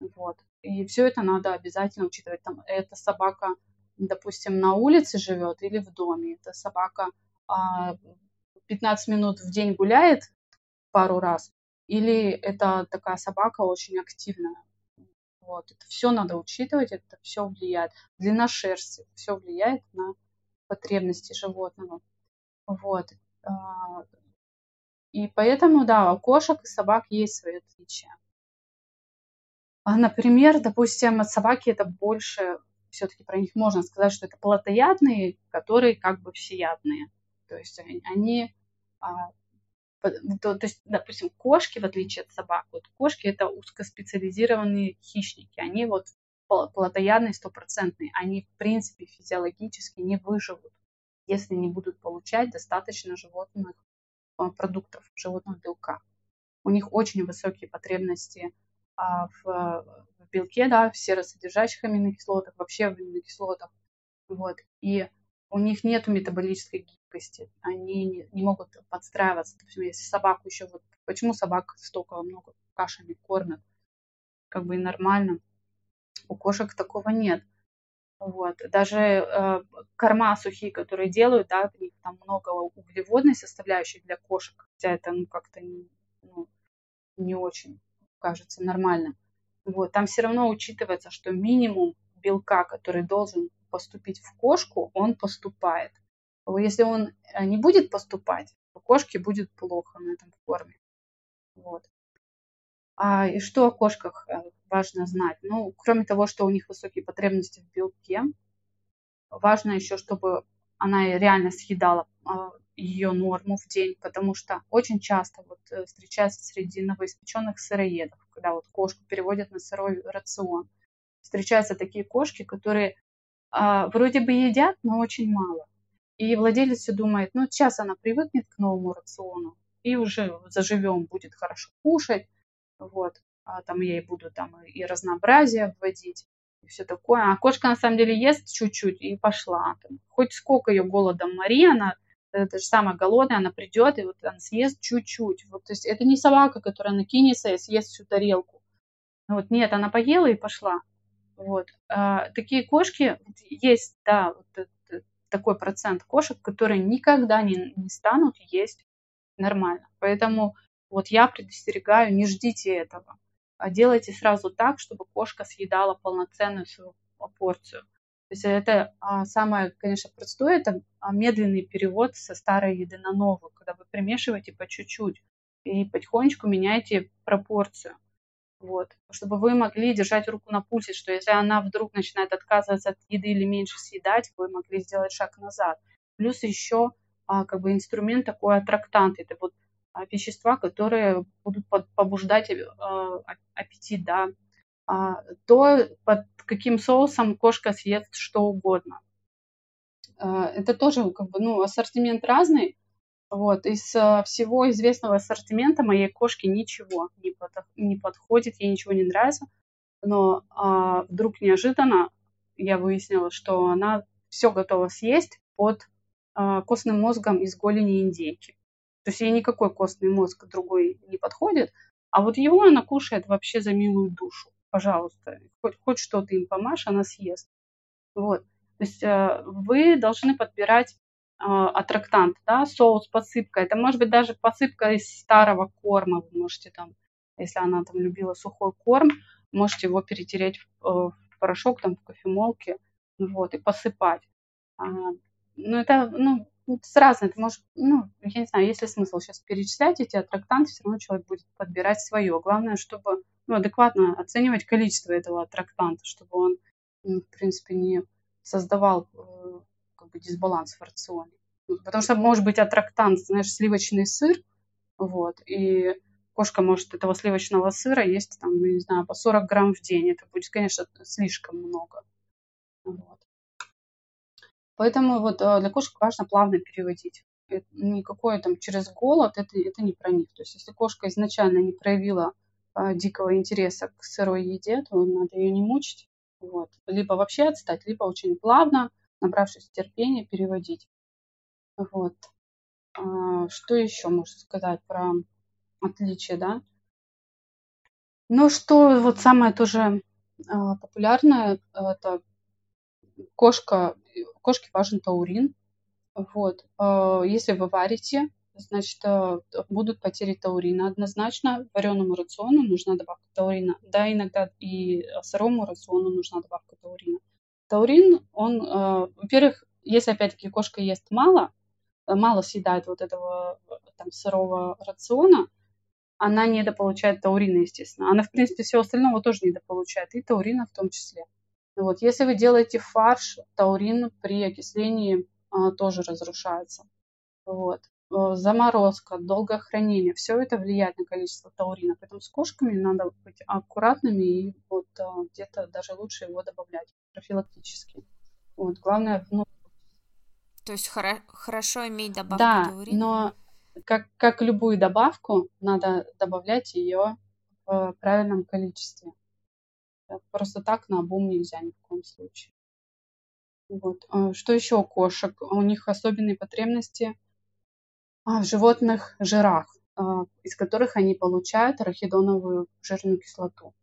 Вот. И все это надо обязательно учитывать. Там, эта собака, допустим, на улице живет или в доме. Эта собака а, 15 минут в день гуляет пару раз, или это такая собака очень активная, вот. Это все надо учитывать, это все влияет. Длина шерсти, все влияет на потребности животного. Вот. А, и поэтому, да, у кошек и собак есть свои отличия. А, например, допустим, собаки это больше, все-таки про них можно сказать, что это плотоядные, которые как бы всеядные. То есть они а, то, то есть, допустим, кошки, в отличие от собак, вот кошки это узкоспециализированные хищники, они вот плотоядные стопроцентные, они в принципе физиологически не выживут, если не будут получать достаточно животных а, продуктов, животного белка. У них очень высокие потребности а, в, в белке, да, в серосодержащих аминокислотах, вообще в аминокислотах. Вот. И у них нет метаболической гибкости, они не, не могут подстраиваться. Допустим, если собаку еще вот, почему собак столько много кашами кормят, как бы и нормально. У кошек такого нет. Вот. Даже э, корма сухие, которые делают, да, в них там много углеводной составляющей для кошек, хотя это ну, как-то не, ну, не очень кажется нормально. Вот. Там все равно учитывается, что минимум белка, который должен поступить в кошку, он поступает. Если он э, не будет поступать, то кошке будет плохо на этом корме. Вот. А, и что о кошках э, важно знать? Ну, кроме того, что у них высокие потребности в белке, важно еще, чтобы она реально съедала а, ее норму в день, потому что очень часто вот э, встречается среди новоиспеченных сыроедов, когда вот кошку переводят на сырой рацион. Встречаются такие кошки, которые вроде бы едят, но очень мало. И владелец все думает, ну, сейчас она привыкнет к новому рациону, и уже заживем, будет хорошо кушать, вот, а там я ей буду там и разнообразие вводить, и все такое. А кошка на самом деле ест чуть-чуть и пошла. Там, хоть сколько ее голодом мори, она это же самая голодная, она придет, и вот она съест чуть-чуть. Вот, то есть это не собака, которая накинется и съест всю тарелку. Вот, нет, она поела и пошла. Вот. А, такие кошки есть, да, вот такой процент кошек, которые никогда не, не станут есть нормально. Поэтому вот я предостерегаю, не ждите этого, а делайте сразу так, чтобы кошка съедала полноценную свою порцию. То есть это а, самое, конечно, простое, это а, медленный перевод со старой еды на новую, когда вы примешиваете по чуть-чуть и потихонечку меняете пропорцию. Вот, чтобы вы могли держать руку на пульсе, что если она вдруг начинает отказываться от еды или меньше съедать, вы могли сделать шаг назад. Плюс еще а, как бы инструмент такой аттрактант. Это вот а, вещества, которые будут побуждать а, аппетит, да. А, то под каким соусом кошка съест что угодно. А, это тоже как бы, ну, ассортимент разный. Вот, из а, всего известного ассортимента моей кошке ничего не, под, не подходит, ей ничего не нравится. Но а, вдруг неожиданно я выяснила, что она все готова съесть под а, костным мозгом из голени индейки. То есть ей никакой костный мозг другой не подходит, а вот его она кушает вообще за милую душу. Пожалуйста, хоть, хоть что-то им помашь, она съест. Вот. То есть э, вы должны подбирать э, аттрактант, да, соус, посыпка. Это может быть даже посыпка из старого корма. Вы можете там, если она там любила сухой корм, можете его перетереть в, э, в порошок там в кофемолке, вот, и посыпать. А, ну, это, ну, с разным. Ты можешь, ну, я не знаю, есть ли смысл сейчас перечислять эти аттрактанты, все равно человек будет подбирать свое. Главное, чтобы ну, адекватно оценивать количество этого аттрактанта, чтобы он, ну, в принципе, не создавал э, как бы дисбаланс в рационе. Ну, потому что может быть аттрактант, знаешь, сливочный сыр, вот, и кошка может этого сливочного сыра есть, там, не знаю, по 40 грамм в день. Это будет, конечно, слишком много. Вот. Поэтому вот э, для кошек важно плавно переводить. Никакое там через голод, это, это не про них. То есть если кошка изначально не проявила а, дикого интереса к сырой еде, то надо ее не мучить. Вот. Либо вообще отстать, либо очень плавно, набравшись терпения, переводить. Вот. А, что еще можно сказать про отличие, да? Ну, что вот самое тоже а, популярное, это кошка, кошке важен таурин. Вот. А, если вы варите, значит, будут потери таурина однозначно. Вареному рациону нужна добавка таурина. Да, иногда и сырому рациону нужна добавка таурина. Таурин, он, э, во-первых, если опять-таки кошка ест мало, э, мало съедает вот этого там сырого рациона, она недополучает таурина, естественно. Она, в принципе, всего остального тоже недополучает, и таурина в том числе. Вот. Если вы делаете фарш, таурин при окислении а, тоже разрушается. Вот. Э, заморозка, долгое хранение, все это влияет на количество таурина. Поэтому с кошками надо быть аккуратными и вот а, где-то даже лучше его добавлять профилактически. Вот, главное, ну... То есть хоро- хорошо иметь добавку да, таурина? но как, как любую добавку, надо добавлять ее в правильном количестве. Просто так на обум нельзя ни в коем случае. Вот. Что еще у кошек? У них особенные потребности в животных жирах, а, из которых они получают арахидоновую жирную кислоту.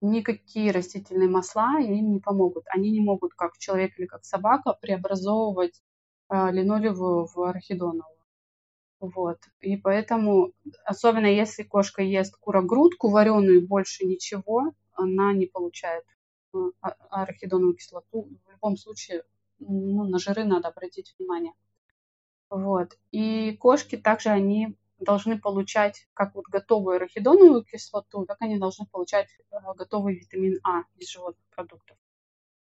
Никакие растительные масла им не помогут. Они не могут, как человек или как собака, преобразовывать линолевую в арахидоновую. Вот. И поэтому, особенно если кошка ест курогрудку вареную, больше ничего, она не получает а, арахидоновую кислоту. В любом случае, ну, на жиры надо обратить внимание. Вот. И кошки также они должны получать как вот готовую арахидоновую кислоту, так они должны получать э, готовый витамин А из животных продуктов.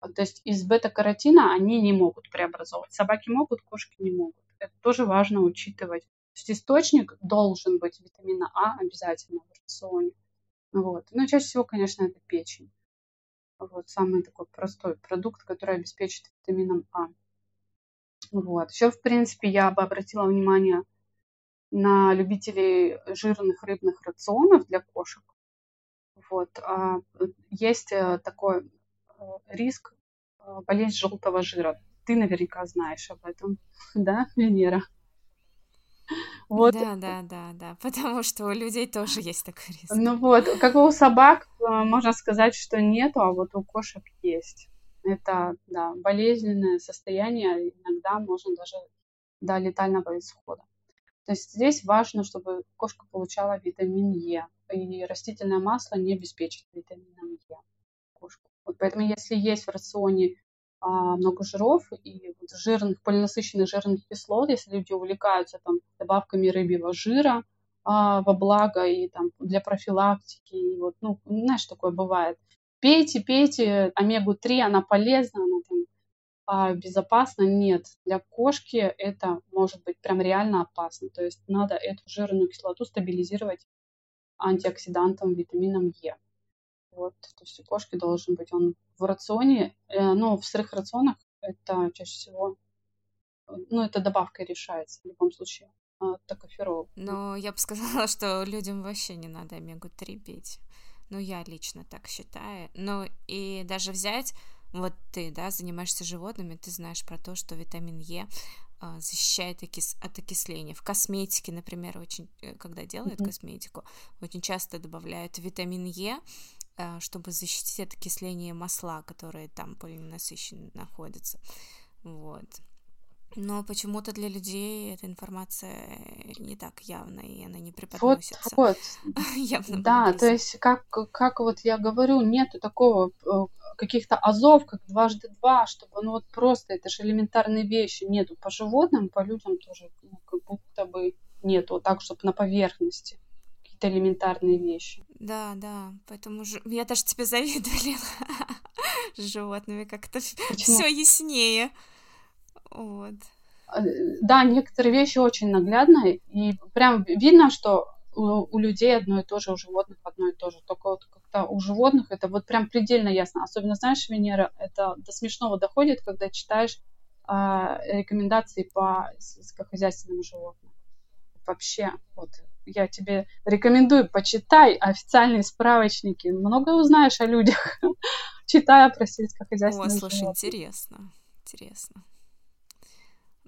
То есть из бета-каротина они не могут преобразовывать. Собаки могут, кошки не могут. Это тоже важно учитывать. То есть источник должен быть витамина А обязательно в рационе. Вот. Ну, чаще всего, конечно, это печень. Вот самый такой простой продукт, который обеспечит витамином А. Вот. Еще, в принципе, я бы обратила внимание на любителей жирных рыбных рационов для кошек. Вот. А, есть э, такой э, риск э, болезнь желтого жира. Ты наверняка знаешь об этом, да, Венера? Вот. Да, да, да, да, потому что у людей тоже есть такой риск. Ну вот, как у собак, можно сказать, что нету, а вот у кошек есть. Это, да, болезненное состояние, иногда можно даже до летального исхода. То есть здесь важно, чтобы кошка получала витамин Е, и растительное масло не обеспечит витамином Е кошку. Вот поэтому если есть в рационе а, много жиров и вот жирных, полинасыщенных жирных кислот, если люди увлекаются там добавками рыбьего жира а, во благо и там для профилактики, и вот, ну, знаешь, такое бывает. Пейте, пейте, омегу-3, она полезна, она там а, безопасна. Нет, для кошки это может быть прям реально опасно. То есть надо эту жирную кислоту стабилизировать антиоксидантом, витамином Е. Вот, то есть у кошки должен быть он в рационе, э, но в сырых рационах это чаще всего, ну, это добавкой решается в любом случае, а, токоферол. Но я бы сказала, что людям вообще не надо омегу-3 пить. Ну, я лично так считаю. Ну, и даже взять, вот ты, да, занимаешься животными, ты знаешь про то, что витамин Е а, защищает от окисления. В косметике, например, очень, э, когда делают mm-hmm. косметику, очень часто добавляют витамин Е, а, чтобы защитить от окисления масла, которые там полиненасыщенно находятся. Вот. Но почему-то для людей эта информация не так явна, и она не преподносится. Вот, вот. Явно да, то есть, как, как вот я говорю, нету такого э, каких-то азов, как дважды два, чтобы, ну вот просто, это же элементарные вещи, нету по животным, по людям тоже, ну, как будто бы нету, вот так, чтобы на поверхности какие-то элементарные вещи. Да, да, поэтому же... я даже тебе завидую, с животными как-то все яснее. Вот. Э, да, некоторые вещи очень наглядные, и прям видно, что у, у людей одно и то же, у животных одно и то же. Только вот как-то у животных это вот прям предельно ясно. Особенно, знаешь, Венера, это до смешного доходит, когда читаешь э, рекомендации по сельскохозяйственным животным. Вообще, вот я тебе рекомендую, почитай официальные справочники. Много узнаешь о людях, читая про сельскохозяйственные О, слушай, интересно, интересно.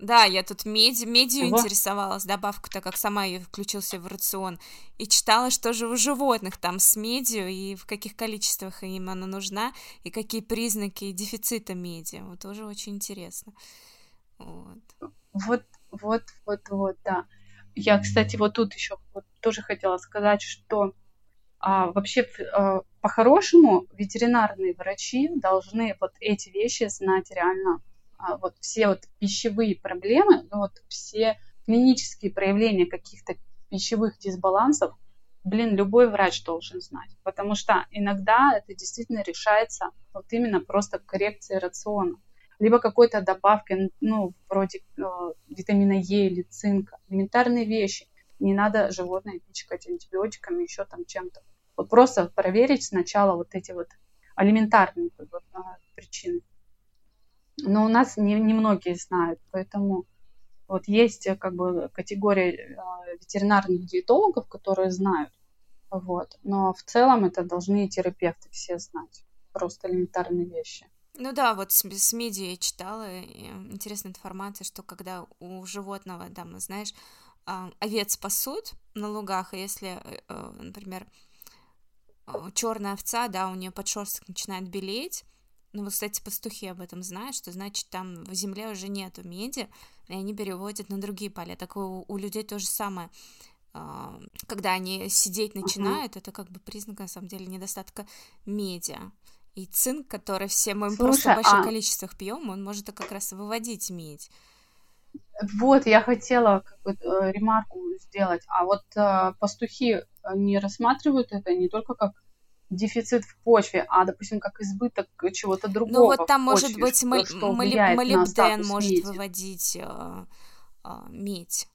Да, я тут меди, медью Чего? интересовалась, добавку, так как сама ее включился в рацион, и читала, что же у животных там с медью, и в каких количествах им она нужна, и какие признаки дефицита меди. Вот тоже очень интересно. Вот. Вот, вот, вот, вот, да. Я, кстати, вот тут еще вот тоже хотела сказать, что а, вообще а, по-хорошему ветеринарные врачи должны вот эти вещи знать реально вот все вот пищевые проблемы, ну, вот все клинические проявления каких-то пищевых дисбалансов, блин, любой врач должен знать, потому что иногда это действительно решается вот именно просто коррекцией рациона, либо какой-то добавкой, ну, вроде э, витамина Е или цинка, элементарные вещи. Не надо животное пичкать антибиотиками, еще там чем-то. Вот просто проверить сначала вот эти вот элементарные бы, а, причины но у нас не, не многие знают, поэтому вот есть э, как бы категория э, ветеринарных диетологов, которые знают, вот, но в целом это должны и терапевты все знать, просто элементарные вещи. Ну да, вот с, с медиа я читала интересная информация, что когда у животного, да, мы знаешь, а, овец пасут на лугах, и если, э, например, черная овца, да, у нее подшерсток начинает белеть, ну, вот, кстати, пастухи об этом знают, что значит там в земле уже нету меди, и они переводят на другие поля. Так у, у людей то же самое. А, когда они сидеть начинают, uh-huh. это как бы признак, на самом деле, недостатка меди. И цинк, который все мы Слушай, просто в больших а... количествах пьем, он может как раз выводить медь. Вот, я хотела как бы, э, ремарку сделать. А вот э, пастухи не рассматривают это не только как дефицит в почве, а, допустим, как избыток чего-то другого. Ну вот там может быть что, мол- что молибден может меди. выводить э, э, медь.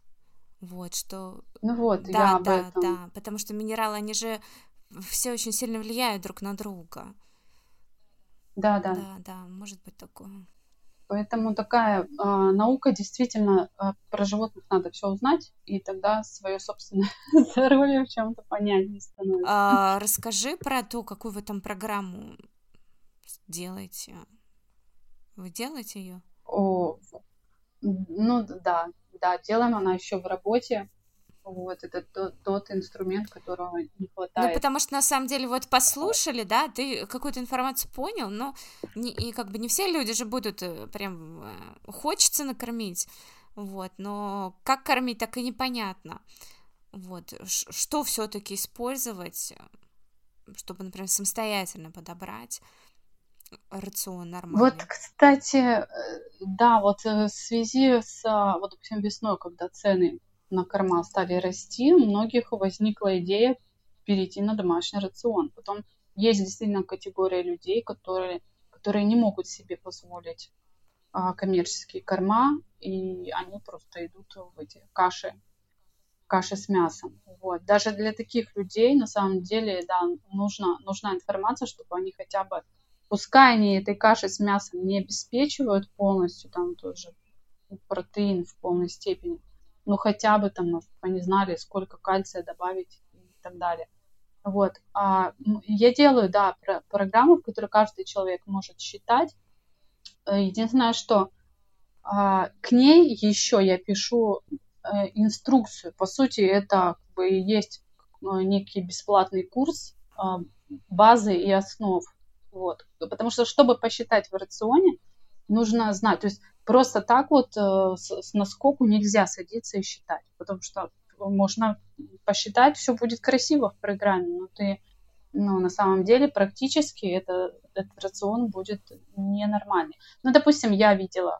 Вот что. Ну вот, да, я об да, этом. да, потому что минералы, они же все очень сильно влияют друг на друга. Да, да. Да, да, может быть такое. Поэтому такая э, наука действительно э, про животных надо все узнать, и тогда свое собственное здоровье в чем-то понятнее становится. А, расскажи про то, какую вы там программу делаете. Вы делаете ее? О, ну да, да, делаем она еще в работе. Вот, это тот, тот инструмент, которого не ну, хватает. Ну, потому что, на самом деле, вот послушали, да, ты какую-то информацию понял, но не, и как бы не все люди же будут э, прям... Э, хочется накормить, вот, но как кормить, так и непонятно. Вот, что все таки использовать, чтобы, например, самостоятельно подобрать рацион нормальный. Вот, кстати, э, да, вот в связи с, вот, допустим, весной, когда цены на корма стали расти, у многих возникла идея перейти на домашний рацион. Потом есть действительно категория людей, которые, которые не могут себе позволить а, коммерческие корма, и они просто идут в эти каши, каши с мясом. Вот. Даже для таких людей, на самом деле, да, нужна, нужна информация, чтобы они хотя бы, пускай они этой кашей с мясом не обеспечивают полностью, там тоже протеин в полной степени, но хотя бы там, они знали, сколько кальция добавить и так далее. Вот. А я делаю, да, про программу, в которой каждый человек может считать, Э, единственное, что а, к ней еще я пишу э, инструкцию. По сути, это как бы есть э, некий бесплатный курс а, базы и основ. Вот. Потому что, чтобы посчитать в рационе, нужно знать. То есть просто так вот с наскоку нельзя садиться и считать. Потому что можно посчитать, все будет красиво в программе, но ты ну, на самом деле практически это, этот рацион будет ненормальный. Ну, допустим, я видела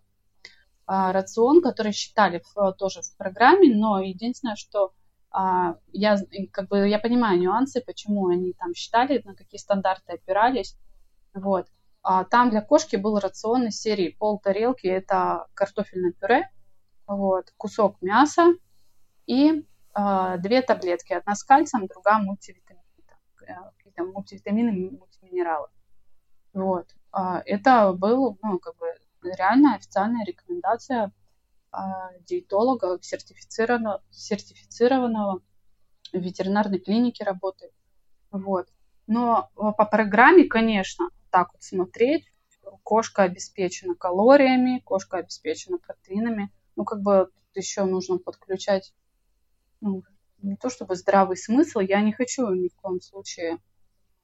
а, рацион, который считали в, тоже в программе, но единственное, что а, я, как бы, я понимаю нюансы, почему они там считали, на какие стандарты опирались. Вот. А там для кошки был рацион из серии пол тарелки, это картофельное пюре, вот, кусок мяса и а, две таблетки, одна с кальцием, другая мультивитамин какие-то мультивитамины, мультиминералы. Вот. А это был, ну, как бы реальная официальная рекомендация диетолога, сертифицированного, сертифицированного в ветеринарной клинике работает. Вот. Но по программе, конечно, так вот смотреть, кошка обеспечена калориями, кошка обеспечена протеинами. Ну, как бы тут еще нужно подключать ну, не то чтобы здравый смысл, я не хочу ни в коем случае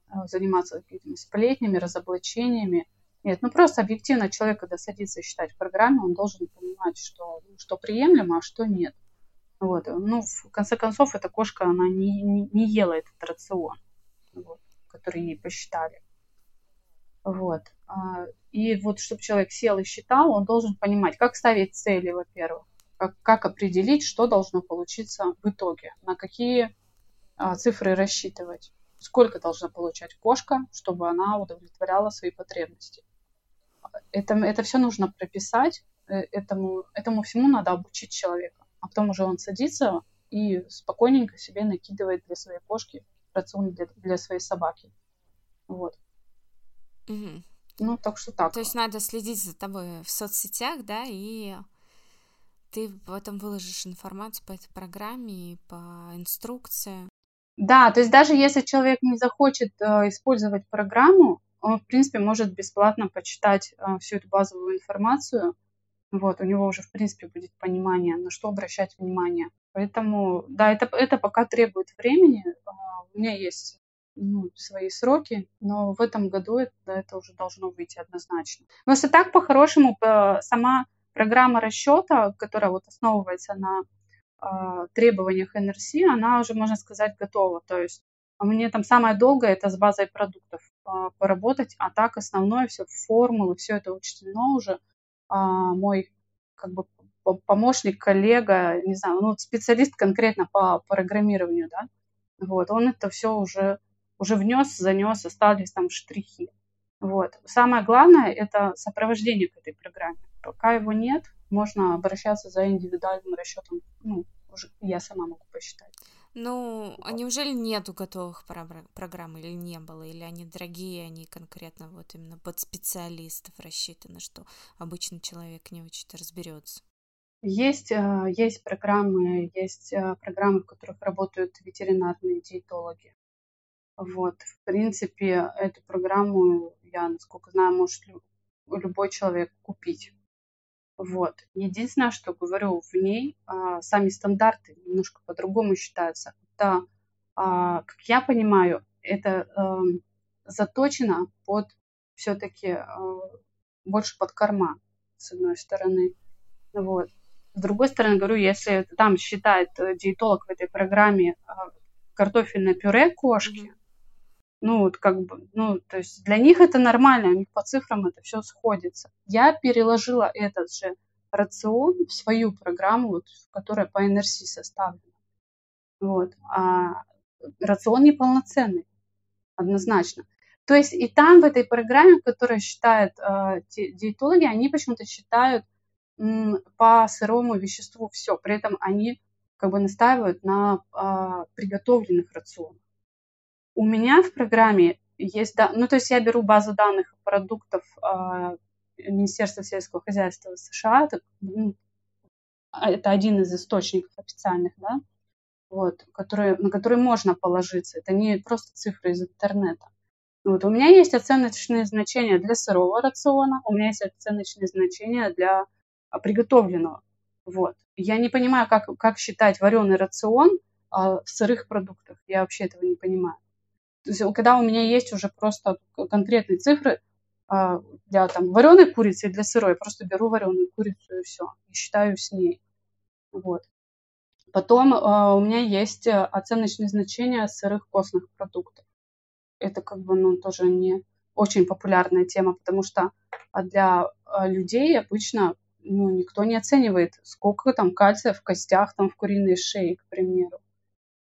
э, заниматься какими-то сплетнями, разоблачениями. Нет, ну просто объективно человек, когда садится считать программу, он должен понимать, что, ну, что приемлемо, а что нет. Вот. Ну, в конце концов, эта кошка, она не, не, не ела этот рацион, вот, который ей посчитали. Вот. А, и вот, чтобы человек сел и считал, он должен понимать, как ставить цели, во-первых как, как определить, что должно получиться в итоге, на какие а, цифры рассчитывать, сколько должна получать кошка, чтобы она удовлетворяла свои потребности. Это, это все нужно прописать, э, этому, этому всему надо обучить человека. А потом уже он садится и спокойненько себе накидывает для своей кошки рацион для, для своей собаки. Вот. Угу. Ну, так что так. То есть надо следить за тобой в соцсетях, да, и ты потом выложишь информацию по этой программе и по инструкции. Да, то есть даже если человек не захочет э, использовать программу, он, в принципе, может бесплатно почитать э, всю эту базовую информацию. Вот, у него уже, в принципе, будет понимание, на что обращать внимание. Поэтому, да, это, это пока требует времени. Э, у меня есть ну, свои сроки, но в этом году это, это уже должно выйти однозначно. Но если так, по-хорошему, сама программа расчета, которая вот основывается на э, требованиях НРС, она уже, можно сказать, готова. То есть а мне там самое долгое это с базой продуктов э, поработать, а так основное все формулы, все это учтено уже. Э, мой как бы помощник, коллега, не знаю, ну, специалист конкретно по программированию, да, вот, он это все уже, уже внес, занес, остались там штрихи. Вот. Самое главное – это сопровождение к этой программе. Пока его нет, можно обращаться за индивидуальным расчетом. Ну, уже я сама могу посчитать. Ну, а неужели нету готовых программ или не было? Или они дорогие, они конкретно вот именно под специалистов рассчитаны, что обычный человек не очень разберется? Есть, э, есть программы, есть э, программы, в которых работают ветеринарные диетологи. Вот, в принципе, эту программу, я, насколько знаю, может любой человек купить. Вот. Единственное, что говорю, в ней а, сами стандарты немножко по-другому считаются. Это, а, как я понимаю, это а, заточено под все-таки а, больше под корма, с одной стороны. Вот. С другой стороны, говорю, если там считает диетолог в этой программе а, картофельное пюре кошки, mm-hmm Ну, вот как бы, ну, то есть для них это нормально, у них по цифрам это все сходится. Я переложила этот же рацион в свою программу, вот, которая по NRC составлена. Вот. А рацион неполноценный, однозначно. То есть и там в этой программе, которая считает э, диетологи, они почему-то считают м, по сырому веществу все. При этом они как бы настаивают на э, приготовленных рационах. У меня в программе есть, да, ну то есть я беру базу данных продуктов э, Министерства сельского хозяйства США, это, ну, это один из источников официальных, да, вот, которые, на которые можно положиться. Это не просто цифры из интернета. Вот, у меня есть оценочные значения для сырого рациона, у меня есть оценочные значения для а, приготовленного. Вот. Я не понимаю, как, как считать вареный рацион а, в сырых продуктах. Я вообще этого не понимаю. Есть, когда у меня есть уже просто конкретные цифры а, для там, вареной курицы и для сырой, я просто беру вареную курицу и все, и считаю с ней. Вот. Потом э, у меня есть оценочные значения сырых костных продуктов. Это как бы ну, тоже не очень популярная тема, потому что для людей обычно ну, никто не оценивает, сколько там кальция в костях, там в куриной шее, к примеру.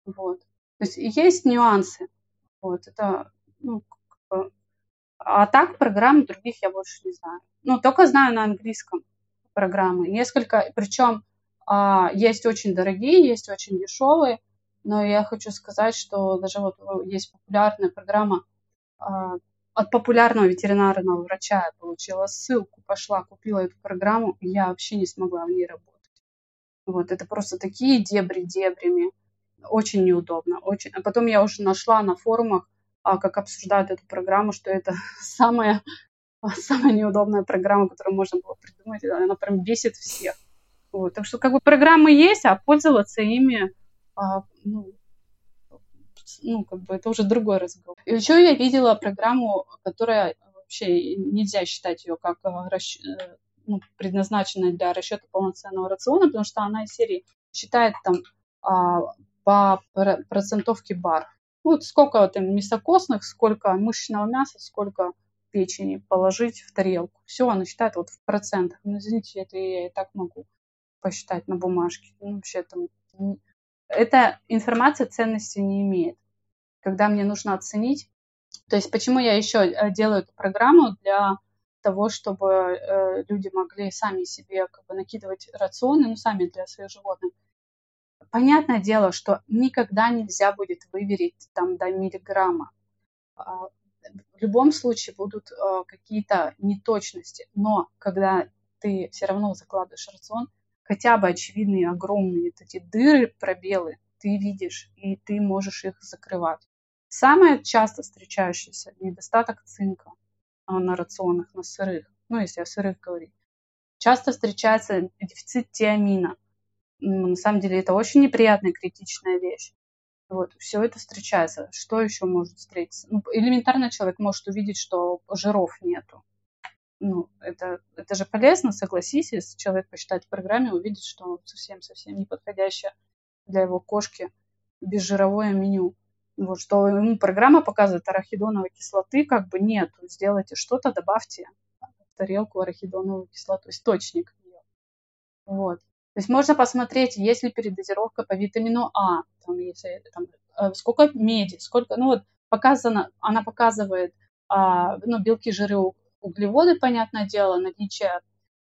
Вот. То есть есть нюансы. Вот, это, ну, как бы... А так программ других я больше не знаю. Ну, только знаю на английском программы. Несколько, причем а, есть очень дорогие, есть очень дешевые, но я хочу сказать, что даже вот есть популярная программа а, от популярного ветеринарного врача я получила ссылку, пошла, купила эту программу, и я вообще не смогла в ней работать. Вот, это просто такие дебри дебрями. Очень неудобно. Очень. А потом я уже нашла на форумах, а, как обсуждают эту программу, что это самая, самая неудобная программа, которую можно было придумать. Она прям бесит всех. Вот. Так что как бы программы есть, а пользоваться ими а, ну, ну, как бы это уже другой разговор. И еще я видела программу, которая вообще нельзя считать ее как а, расч... Э, ну, предназначенной для расчета полноценного рациона, потому что она из серии считает там а, по процентовке бар. Ну, вот сколько там мясокосных, сколько мышечного мяса, сколько печени положить в тарелку. Все она считает вот в процентах. Ну, извините, это я и так могу посчитать на бумажке. Ну, вообще там эта информация ценности не имеет. Когда мне нужно оценить, то есть почему я еще э, делаю эту программу для того, чтобы э, люди могли сами себе как бы накидывать рационы, ну сами для своих животных. Понятное дело, что никогда нельзя будет выверить там до миллиграмма. А, в любом случае будут э, какие-то неточности, но когда ты все равно закладываешь рацион, хотя бы очевидные огромные эти дыры, пробелы ты видишь, и ты можешь их закрывать. Самое часто встречающийся недостаток цинка а, на рационах, на сырых, ну, если о сырых говорить. Часто встречается дефицит тиамина. На самом деле это очень неприятная, критичная вещь. Вот, все это встречается. Что еще может встретиться? Ну, элементарно человек может увидеть, что жиров нету ну, это, это же полезно, согласись, если человек посчитает в программе, увидит, что совсем-совсем неподходящее для его кошки безжировое меню. Вот, что ему программа показывает арахидоновой кислоты, как бы нет, сделайте что-то, добавьте в тарелку арахидоновую кислоту, источник ее. Вот. То есть можно посмотреть, есть ли передозировка по витамину А, там, если, там, э, сколько меди, сколько, ну вот показано, она показывает а, ну, белки, жиры, углеводы, понятное дело, наличие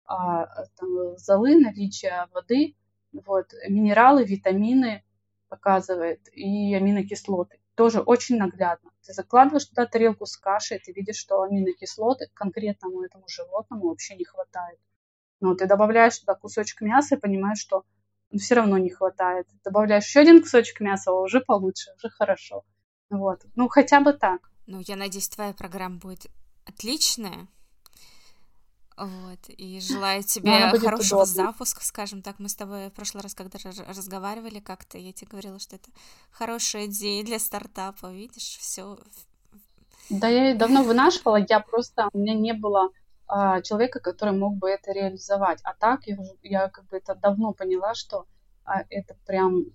а, там, золы, наличие воды, вот, минералы, витамины показывает и аминокислоты. Тоже очень наглядно. Ты закладываешь туда тарелку с кашей, ты видишь, что аминокислоты конкретному этому животному вообще не хватает. Но ты добавляешь туда кусочек мяса и понимаешь, что ну, все равно не хватает. Добавляешь еще один кусочек мяса, уже получше, уже хорошо. Вот. Ну, хотя бы так. Ну, я надеюсь, твоя программа будет отличная. Вот, и желаю тебе хорошего удобно. запуска, скажем так. Мы с тобой в прошлый раз, когда разговаривали как-то, я тебе говорила, что это хорошая идея для стартапа, видишь, все. Да, я давно вынашивала, я просто, у меня не было а, человека, который мог бы это реализовать. А так я, я как бы это давно поняла, что а, это прям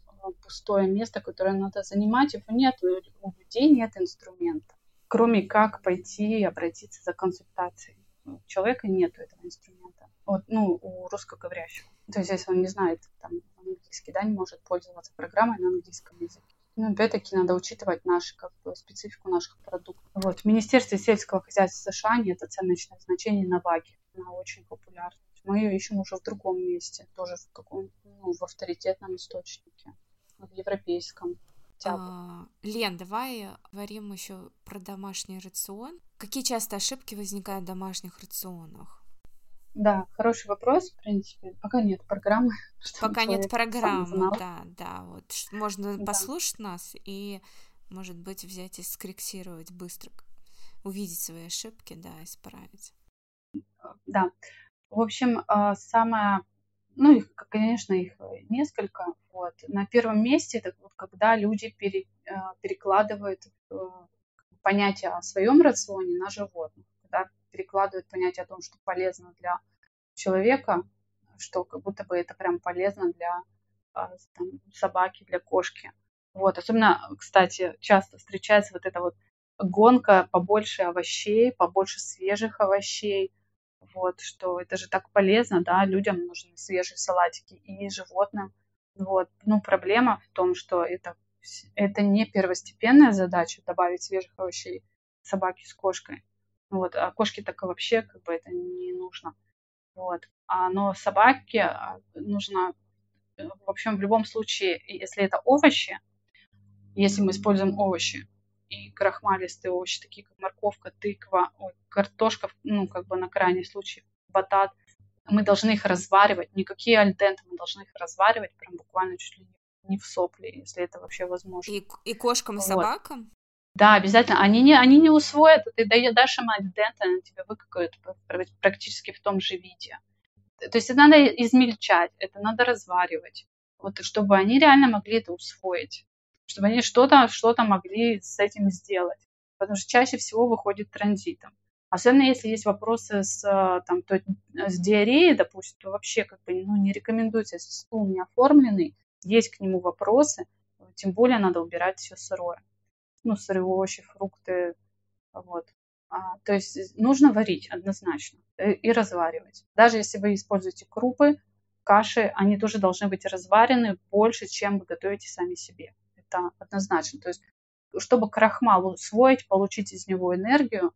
пустое место, которое надо занимать, его нет, у людей нет инструмента, кроме как пойти и обратиться за консультацией. У человека нет этого инструмента. Вот, ну, у русскоговорящего. То есть, если он не знает там, английский, да, не может пользоваться программой на английском языке. Ну, опять-таки, надо учитывать нашу, как бы, специфику наших продуктов. Вот. В Министерстве сельского хозяйства США нет оценочных значений на ваге. Она очень популярна. Мы ее ищем уже в другом месте, тоже в каком ну, в авторитетном источнике, в европейском. А, Лен, давай говорим еще про домашний рацион. Какие часто ошибки возникают в домашних рационах? Да, хороший вопрос, в принципе. Пока нет программы. Пока нет программы, да, да. Вот можно да. послушать нас и, может быть, взять и скорректировать быстро, увидеть свои ошибки, да, исправить. Да. В общем, а, самое, ну, их, конечно, их несколько. Вот. На первом месте это вот когда люди пере, а, перекладывают э, понятие о своем рационе на животных перекладывают понятие о том, что полезно для человека, что как будто бы это прям полезно для а, там, собаки, для кошки. Вот, особенно, кстати, часто встречается вот эта вот гонка побольше овощей, побольше свежих овощей, вот, что это же так полезно, да, людям нужны свежие салатики и животным. Вот, ну, проблема в том, что это, это не первостепенная задача добавить свежих овощей собаке с кошкой. Вот, а кошки так вообще как бы это не нужно. Вот. А, но собаке а, нужно, э, в общем, в любом случае, если это овощи, если мы используем овощи, и крахмалистые овощи, такие как морковка, тыква, ой, картошка, ну, как бы на крайний случай, батат, мы должны их разваривать, никакие альденты, мы должны их разваривать прям буквально чуть ли не в сопли, если это вообще возможно. И, и кошкам, и вот. собакам? Да, обязательно. Они не, они не усвоят, ты дашь им альдент, они тебе выкакают практически в том же виде. То есть это надо измельчать, это надо разваривать, вот, чтобы они реально могли это усвоить, чтобы они что-то что могли с этим сделать. Потому что чаще всего выходит транзитом. Особенно если есть вопросы с, там, то, с диареей, допустим, то вообще как бы ну, не рекомендуется, если стул не оформленный, есть к нему вопросы, тем более надо убирать все сырое ну, сырые овощи, фрукты, вот. А, то есть нужно варить однозначно э, и разваривать. Даже если вы используете крупы, каши, они тоже должны быть разварены больше, чем вы готовите сами себе. Это однозначно. То есть, чтобы крахмал усвоить, получить из него энергию,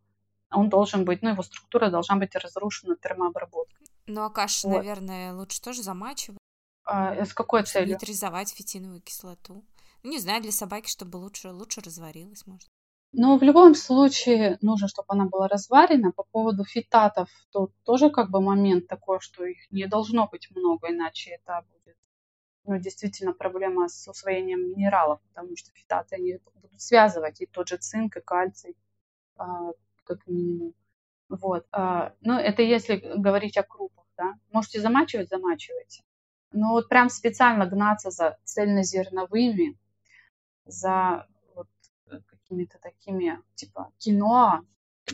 он должен быть, ну, его структура должна быть разрушена термообработкой. Ну, а кашу, вот. наверное, лучше тоже замачивать. А, с какой целью? Нейтрализовать фитиновую кислоту. Не знаю, для собаки, чтобы лучше, лучше разварилась, может. Но в любом случае нужно, чтобы она была разварена. По поводу фитатов, то тоже как бы момент такой, что их не должно быть много, иначе это будет ну, действительно проблема с усвоением минералов, потому что фитаты они будут связывать и тот же цинк, и кальций, а, как минимум. Вот. А, ну, это если говорить о крупах, да. Можете замачивать, замачивайте. Но вот прям специально гнаться за цельнозерновыми, за вот какими-то такими, типа киноа,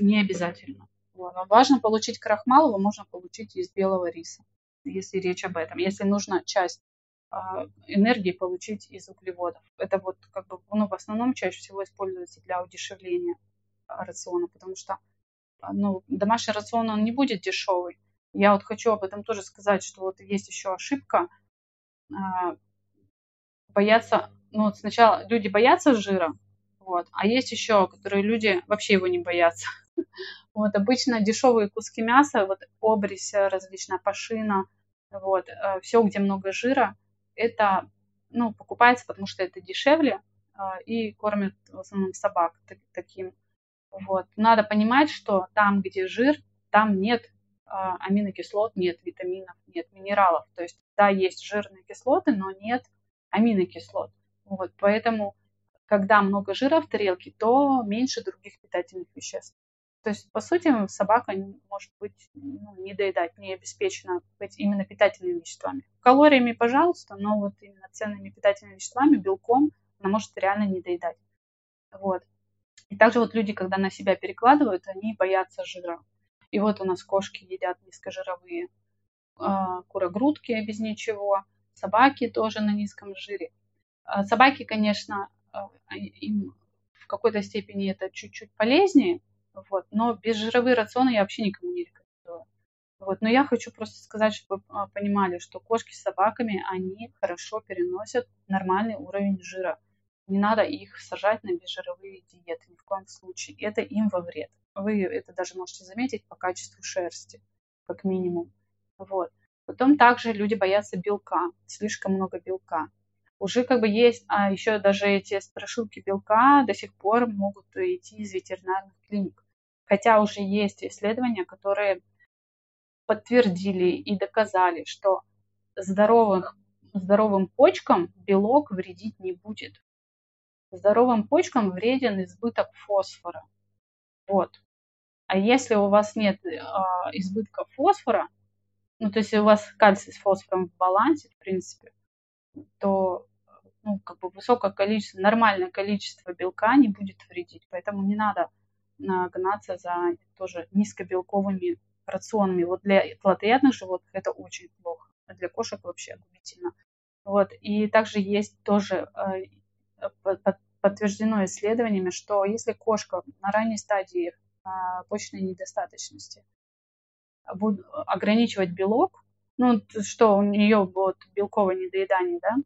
не обязательно. Вот. Но важно получить крахмал, его можно получить из белого риса, если речь об этом. Если нужно часть а, энергии получить из углеводов. Это вот как бы, ну, в основном чаще всего используется для удешевления рациона, потому что ну, домашний рацион, он не будет дешевый. Я вот хочу об этом тоже сказать, что вот есть еще ошибка а, бояться ну вот сначала люди боятся жира, вот, а есть еще, которые люди вообще его не боятся. Вот обычно дешевые куски мяса, вот обрись, различная пашина, вот, э, все, где много жира, это, ну, покупается, потому что это дешевле, э, и кормят в основном собак таким. Вот. Надо понимать, что там, где жир, там нет э, аминокислот, нет витаминов, нет минералов. То есть, да, есть жирные кислоты, но нет аминокислот. Вот, поэтому, когда много жира в тарелке, то меньше других питательных веществ. То есть, по сути, собака может быть ну, не доедать, не обеспечена быть именно питательными веществами. Калориями, пожалуйста, но вот именно ценными питательными веществами, белком, она может реально не доедать. Вот. И также вот люди, когда на себя перекладывают, они боятся жира. И вот у нас кошки едят низкожировые э, курогрудки без ничего, собаки тоже на низком жире. А собаки, конечно, а, им в какой-то степени это чуть-чуть полезнее, вот, но безжировые рационы я вообще никому не рекомендую. Вот, но я хочу просто сказать, чтобы вы понимали, что кошки с собаками, они хорошо переносят нормальный уровень жира. Не надо их сажать на безжировые диеты ни в коем случае. Это им во вред. Вы это даже можете заметить по качеству шерсти, как минимум. Вот. Потом также люди боятся белка, слишком много белка. Уже как бы есть, а еще даже эти страшилки белка до сих пор могут идти из ветеринарных клиник. Хотя уже есть исследования, которые подтвердили и доказали, что здоровых, здоровым почкам белок вредить не будет. Здоровым почкам вреден избыток фосфора. Вот. А если у вас нет э, избытка фосфора, ну, то есть у вас кальций с фосфором в балансе, в принципе, то ну, как бы высокое количество, нормальное количество белка не будет вредить. Поэтому не надо гнаться за тоже низкобелковыми рационами. Вот для плотоядных животных это очень плохо, а для кошек вообще губительно. Вот. И также есть тоже э, подтверждено исследованиями, что если кошка на ранней стадии а, почечной недостаточности ограничивать белок, ну, что у нее будет белковое недоедание, да,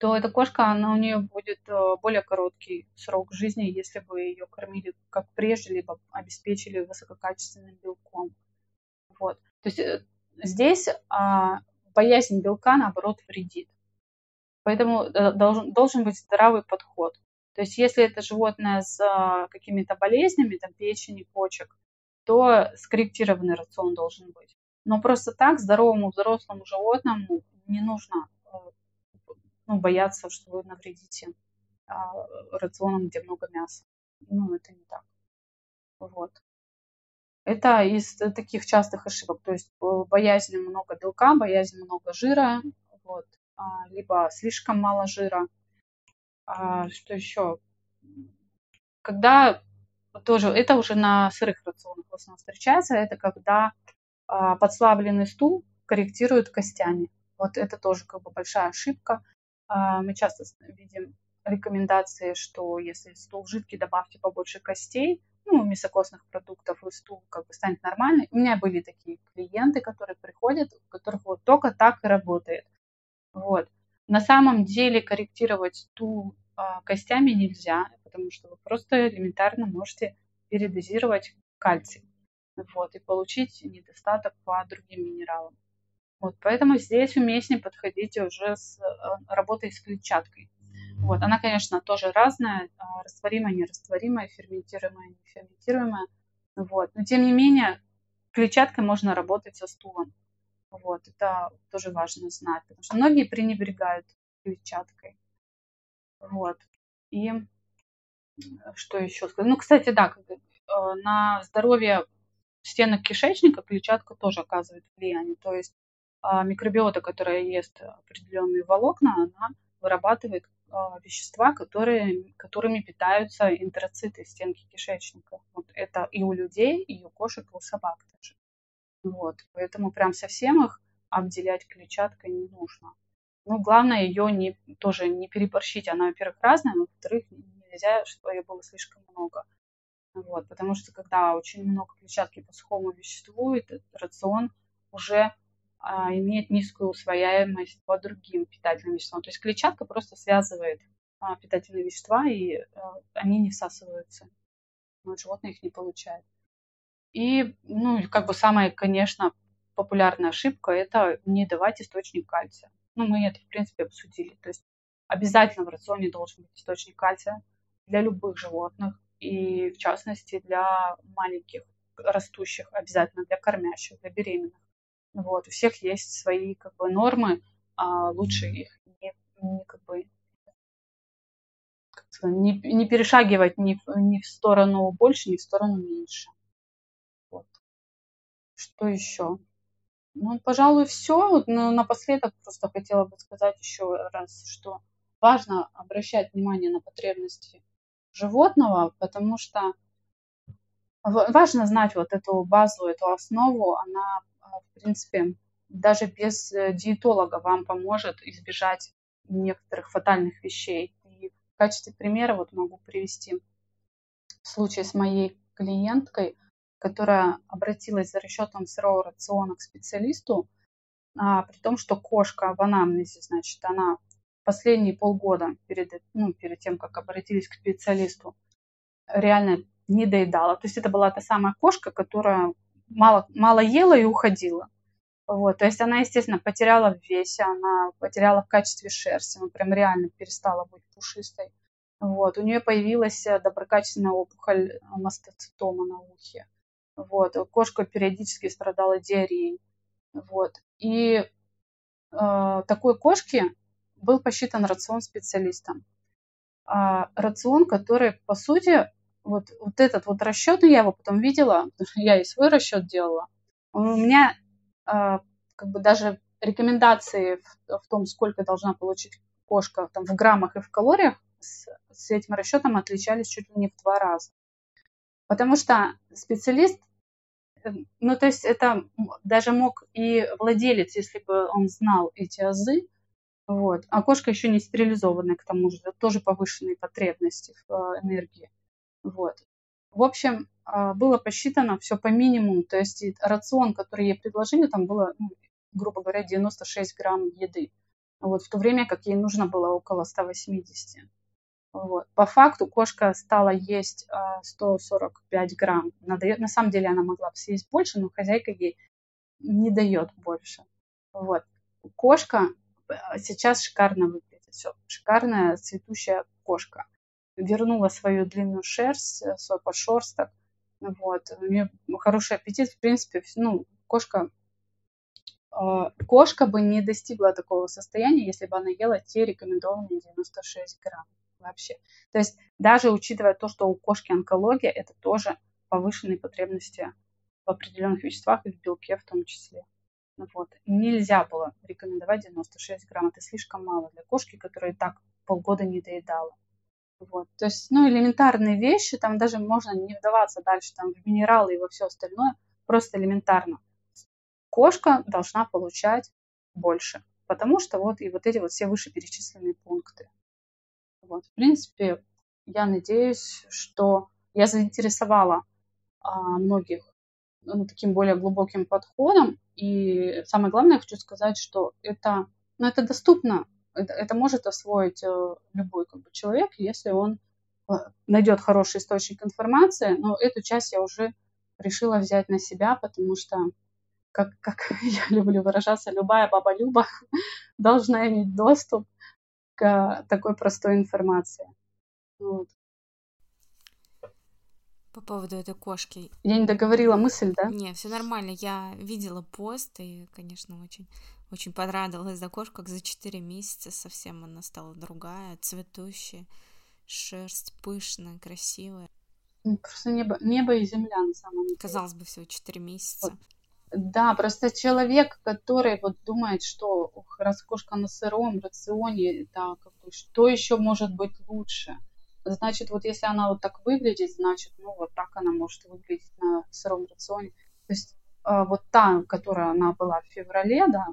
то эта кошка, она у нее будет э, более короткий срок жизни, если бы ее кормили как прежде, либо обеспечили высококачественным белком. Вот. То есть э, здесь а, боязнь белка, наоборот, вредит. Поэтому э, должен, должен быть здравый подход. То есть если это животное с а, какими-то болезнями, там печени, почек, то скорректированный рацион должен быть. Но просто так здоровому взрослому животному не нужно ну, бояться, что вы навредите а, рационом, где много мяса. Ну, это не так. Вот. Это из таких частых ошибок. То есть э, боязнь много белка, боязнь много жира, вот, а, либо слишком мало жира. А, что еще? Когда тоже, это уже на сырых рационах в основном встречается, это когда а, подслабленный стул корректируют костями. Вот это тоже как бы большая ошибка. А, мы часто видим рекомендации, что если стул жидкий, добавьте побольше костей, ну, мясокостных продуктов, и стул как бы станет нормальный. У меня были такие клиенты, которые приходят, у которых вот только так и работает. Вот. На самом деле корректировать стул а, костями нельзя, потому что вы просто элементарно можете передозировать кальций вот, и получить недостаток по другим минералам. Вот, поэтому здесь уместнее подходить уже с э, работой с клетчаткой. Вот, она, конечно, тоже разная, а, растворимая, нерастворимая, ферментируемая, неферментируемая. Вот. Но, тем не менее, клетчаткой можно работать со стулом. Вот, это тоже важно знать, потому что многие пренебрегают клетчаткой. Вот. И что еще сказать? Ну, кстати, да, э, на здоровье стенок кишечника клетчатка тоже оказывает влияние. То есть микробиота, которая ест определенные волокна, она вырабатывает а, вещества, которые, которыми питаются энтероциты стенки кишечника. Вот это и у людей, и у кошек, и у собак тоже. Вот, поэтому прям совсем их обделять клетчаткой не нужно. Ну, главное ее не, тоже не переборщить. Она, во-первых, разная, но, во-вторых, нельзя, чтобы ее было слишком много. Вот, потому что когда очень много клетчатки по сухому веществу, этот рацион уже а, имеет низкую усвояемость по другим питательным веществам. То есть клетчатка просто связывает а, питательные вещества, и а, они не всасываются. Но животное их не получает. И, ну, как бы самая, конечно, популярная ошибка – это не давать источник кальция. Ну, мы это, в принципе, обсудили. То есть обязательно в рационе должен быть источник кальция для любых животных, и в частности для маленьких растущих, обязательно для кормящих, для беременных. Вот, у всех есть свои как бы нормы, а лучше их не, не как бы не, не перешагивать ни, ни в сторону больше, ни в сторону меньше. Вот. Что еще? Ну, пожалуй, все. Но напоследок просто хотела бы сказать еще раз, что важно обращать внимание на потребности животного, потому что важно знать вот эту базу, эту основу, она в принципе, даже без э, диетолога вам поможет избежать некоторых фатальных вещей. И в качестве примера вот могу привести случай с моей клиенткой, которая обратилась за расчетом сырого рациона к специалисту, а, при том, что кошка в анамнезе, значит, она последние полгода перед, ну, перед тем, как обратились к специалисту, реально не доедала. То есть это была та самая кошка, которая мало, мало ела и уходила. Вот, то есть она, естественно, потеряла в весе, она потеряла в качестве шерсти, она прям реально перестала быть пушистой. Вот, у нее появилась э, доброкачественная опухоль э, мастоцитома на ухе. Вот, кошка периодически страдала диареей. Вот, и э, такой кошке был посчитан рацион специалистом. А, рацион, который, по сути, вот, вот этот вот расчет, я его потом видела, я и свой расчет делала, у меня а, как бы даже рекомендации в, в том, сколько должна получить кошка там, в граммах и в калориях, с, с этим расчетом отличались чуть ли не в два раза. Потому что специалист, э, ну то есть это даже мог и владелец, если бы он знал эти азы, вот. А кошка еще не стерилизованная, к тому же, тоже повышенные потребности в э, энергии. Вот. В общем, а, было посчитано все по минимуму, то есть рацион, который ей предложили, там было, ну, грубо говоря, 96 грамм еды. Вот, в то время как ей нужно было около 180. Вот. По факту кошка стала есть 145 а, грамм. Надо, на самом деле она могла бы съесть больше, но хозяйка ей не дает больше. Вот. Кошка а, сейчас шикарно выглядит. Все, шикарная цветущая кошка вернула свою длинную шерсть, э, свой подшерсток. Вот. У нее хороший аппетит. В принципе, ну, кошка, э, кошка бы не достигла такого состояния, если бы она ела те рекомендованные 96 грамм вообще. То есть даже учитывая то, что у кошки онкология, это тоже повышенные потребности в определенных веществах и в белке в том числе. Вот. Нельзя было рекомендовать 96 грамм. Это слишком мало для кошки, которая и так полгода не доедала. Вот. То есть, ну, элементарные вещи, там даже можно не вдаваться дальше там, в минералы и во все остальное, просто элементарно. Кошка должна получать больше, потому что вот и вот эти вот все вышеперечисленные пункты. Вот. В принципе, я надеюсь, что я заинтересовала а, многих ну, таким более глубоким подходом. И самое главное, я хочу сказать, что это, ну, это доступно это, это может освоить э, любой как бы, человек, если он э, найдет хороший источник информации, но эту часть я уже решила взять на себя, потому что, как, как я люблю выражаться, любая баба Люба должна иметь доступ к такой простой информации. Вот. По поводу этой кошки. Я не договорила мысль, да? Не, все нормально. Я видела пост и, конечно, очень очень понравилась за кошку, как за 4 месяца совсем она стала другая, цветущая, шерсть пышная, красивая. Ну, просто небо, небо и земля на самом деле. Казалось бы, всего 4 месяца. Вот. Да, просто человек, который вот думает, что раз кошка на сыром рационе, да, как бы, что еще может быть лучше? Значит, вот если она вот так выглядит, значит, ну вот так она может выглядеть на сыром рационе. То есть э, вот та, которая она была в феврале, да,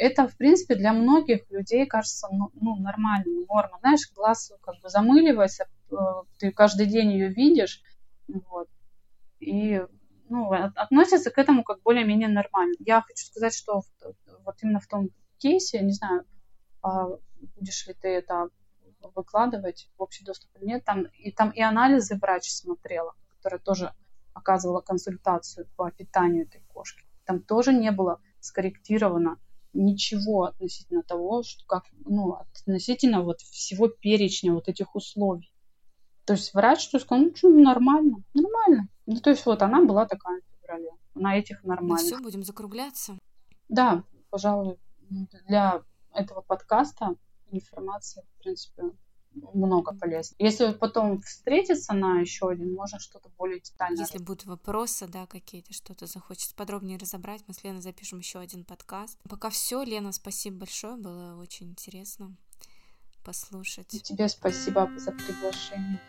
это, в принципе, для многих людей кажется ну, ну, нормальной норма. Знаешь, глаз как бы замыливается, э, ты каждый день ее видишь, вот, и ну, относятся к этому как более-менее нормально. Я хочу сказать, что вот именно в том кейсе, не знаю, а, будешь ли ты это выкладывать в общий доступ или нет, там и, там и анализы врач смотрела, которая тоже оказывала консультацию по питанию этой кошки. Там тоже не было скорректировано ничего относительно того, что как, ну, относительно вот всего перечня вот этих условий. То есть врач что сказал, ну, что, нормально, нормально. Ну, то есть вот она была такая в феврале, на этих нормально. Ну, все, будем закругляться. Да, пожалуй, для этого подкаста информации, в принципе, много полезно. Если потом встретиться на еще один, можно что-то более детально. Если будут вопросы, да, какие-то, что-то захочется подробнее разобрать, мы с Леной запишем еще один подкаст. Пока все, Лена, спасибо большое, было очень интересно послушать. И тебе спасибо за приглашение.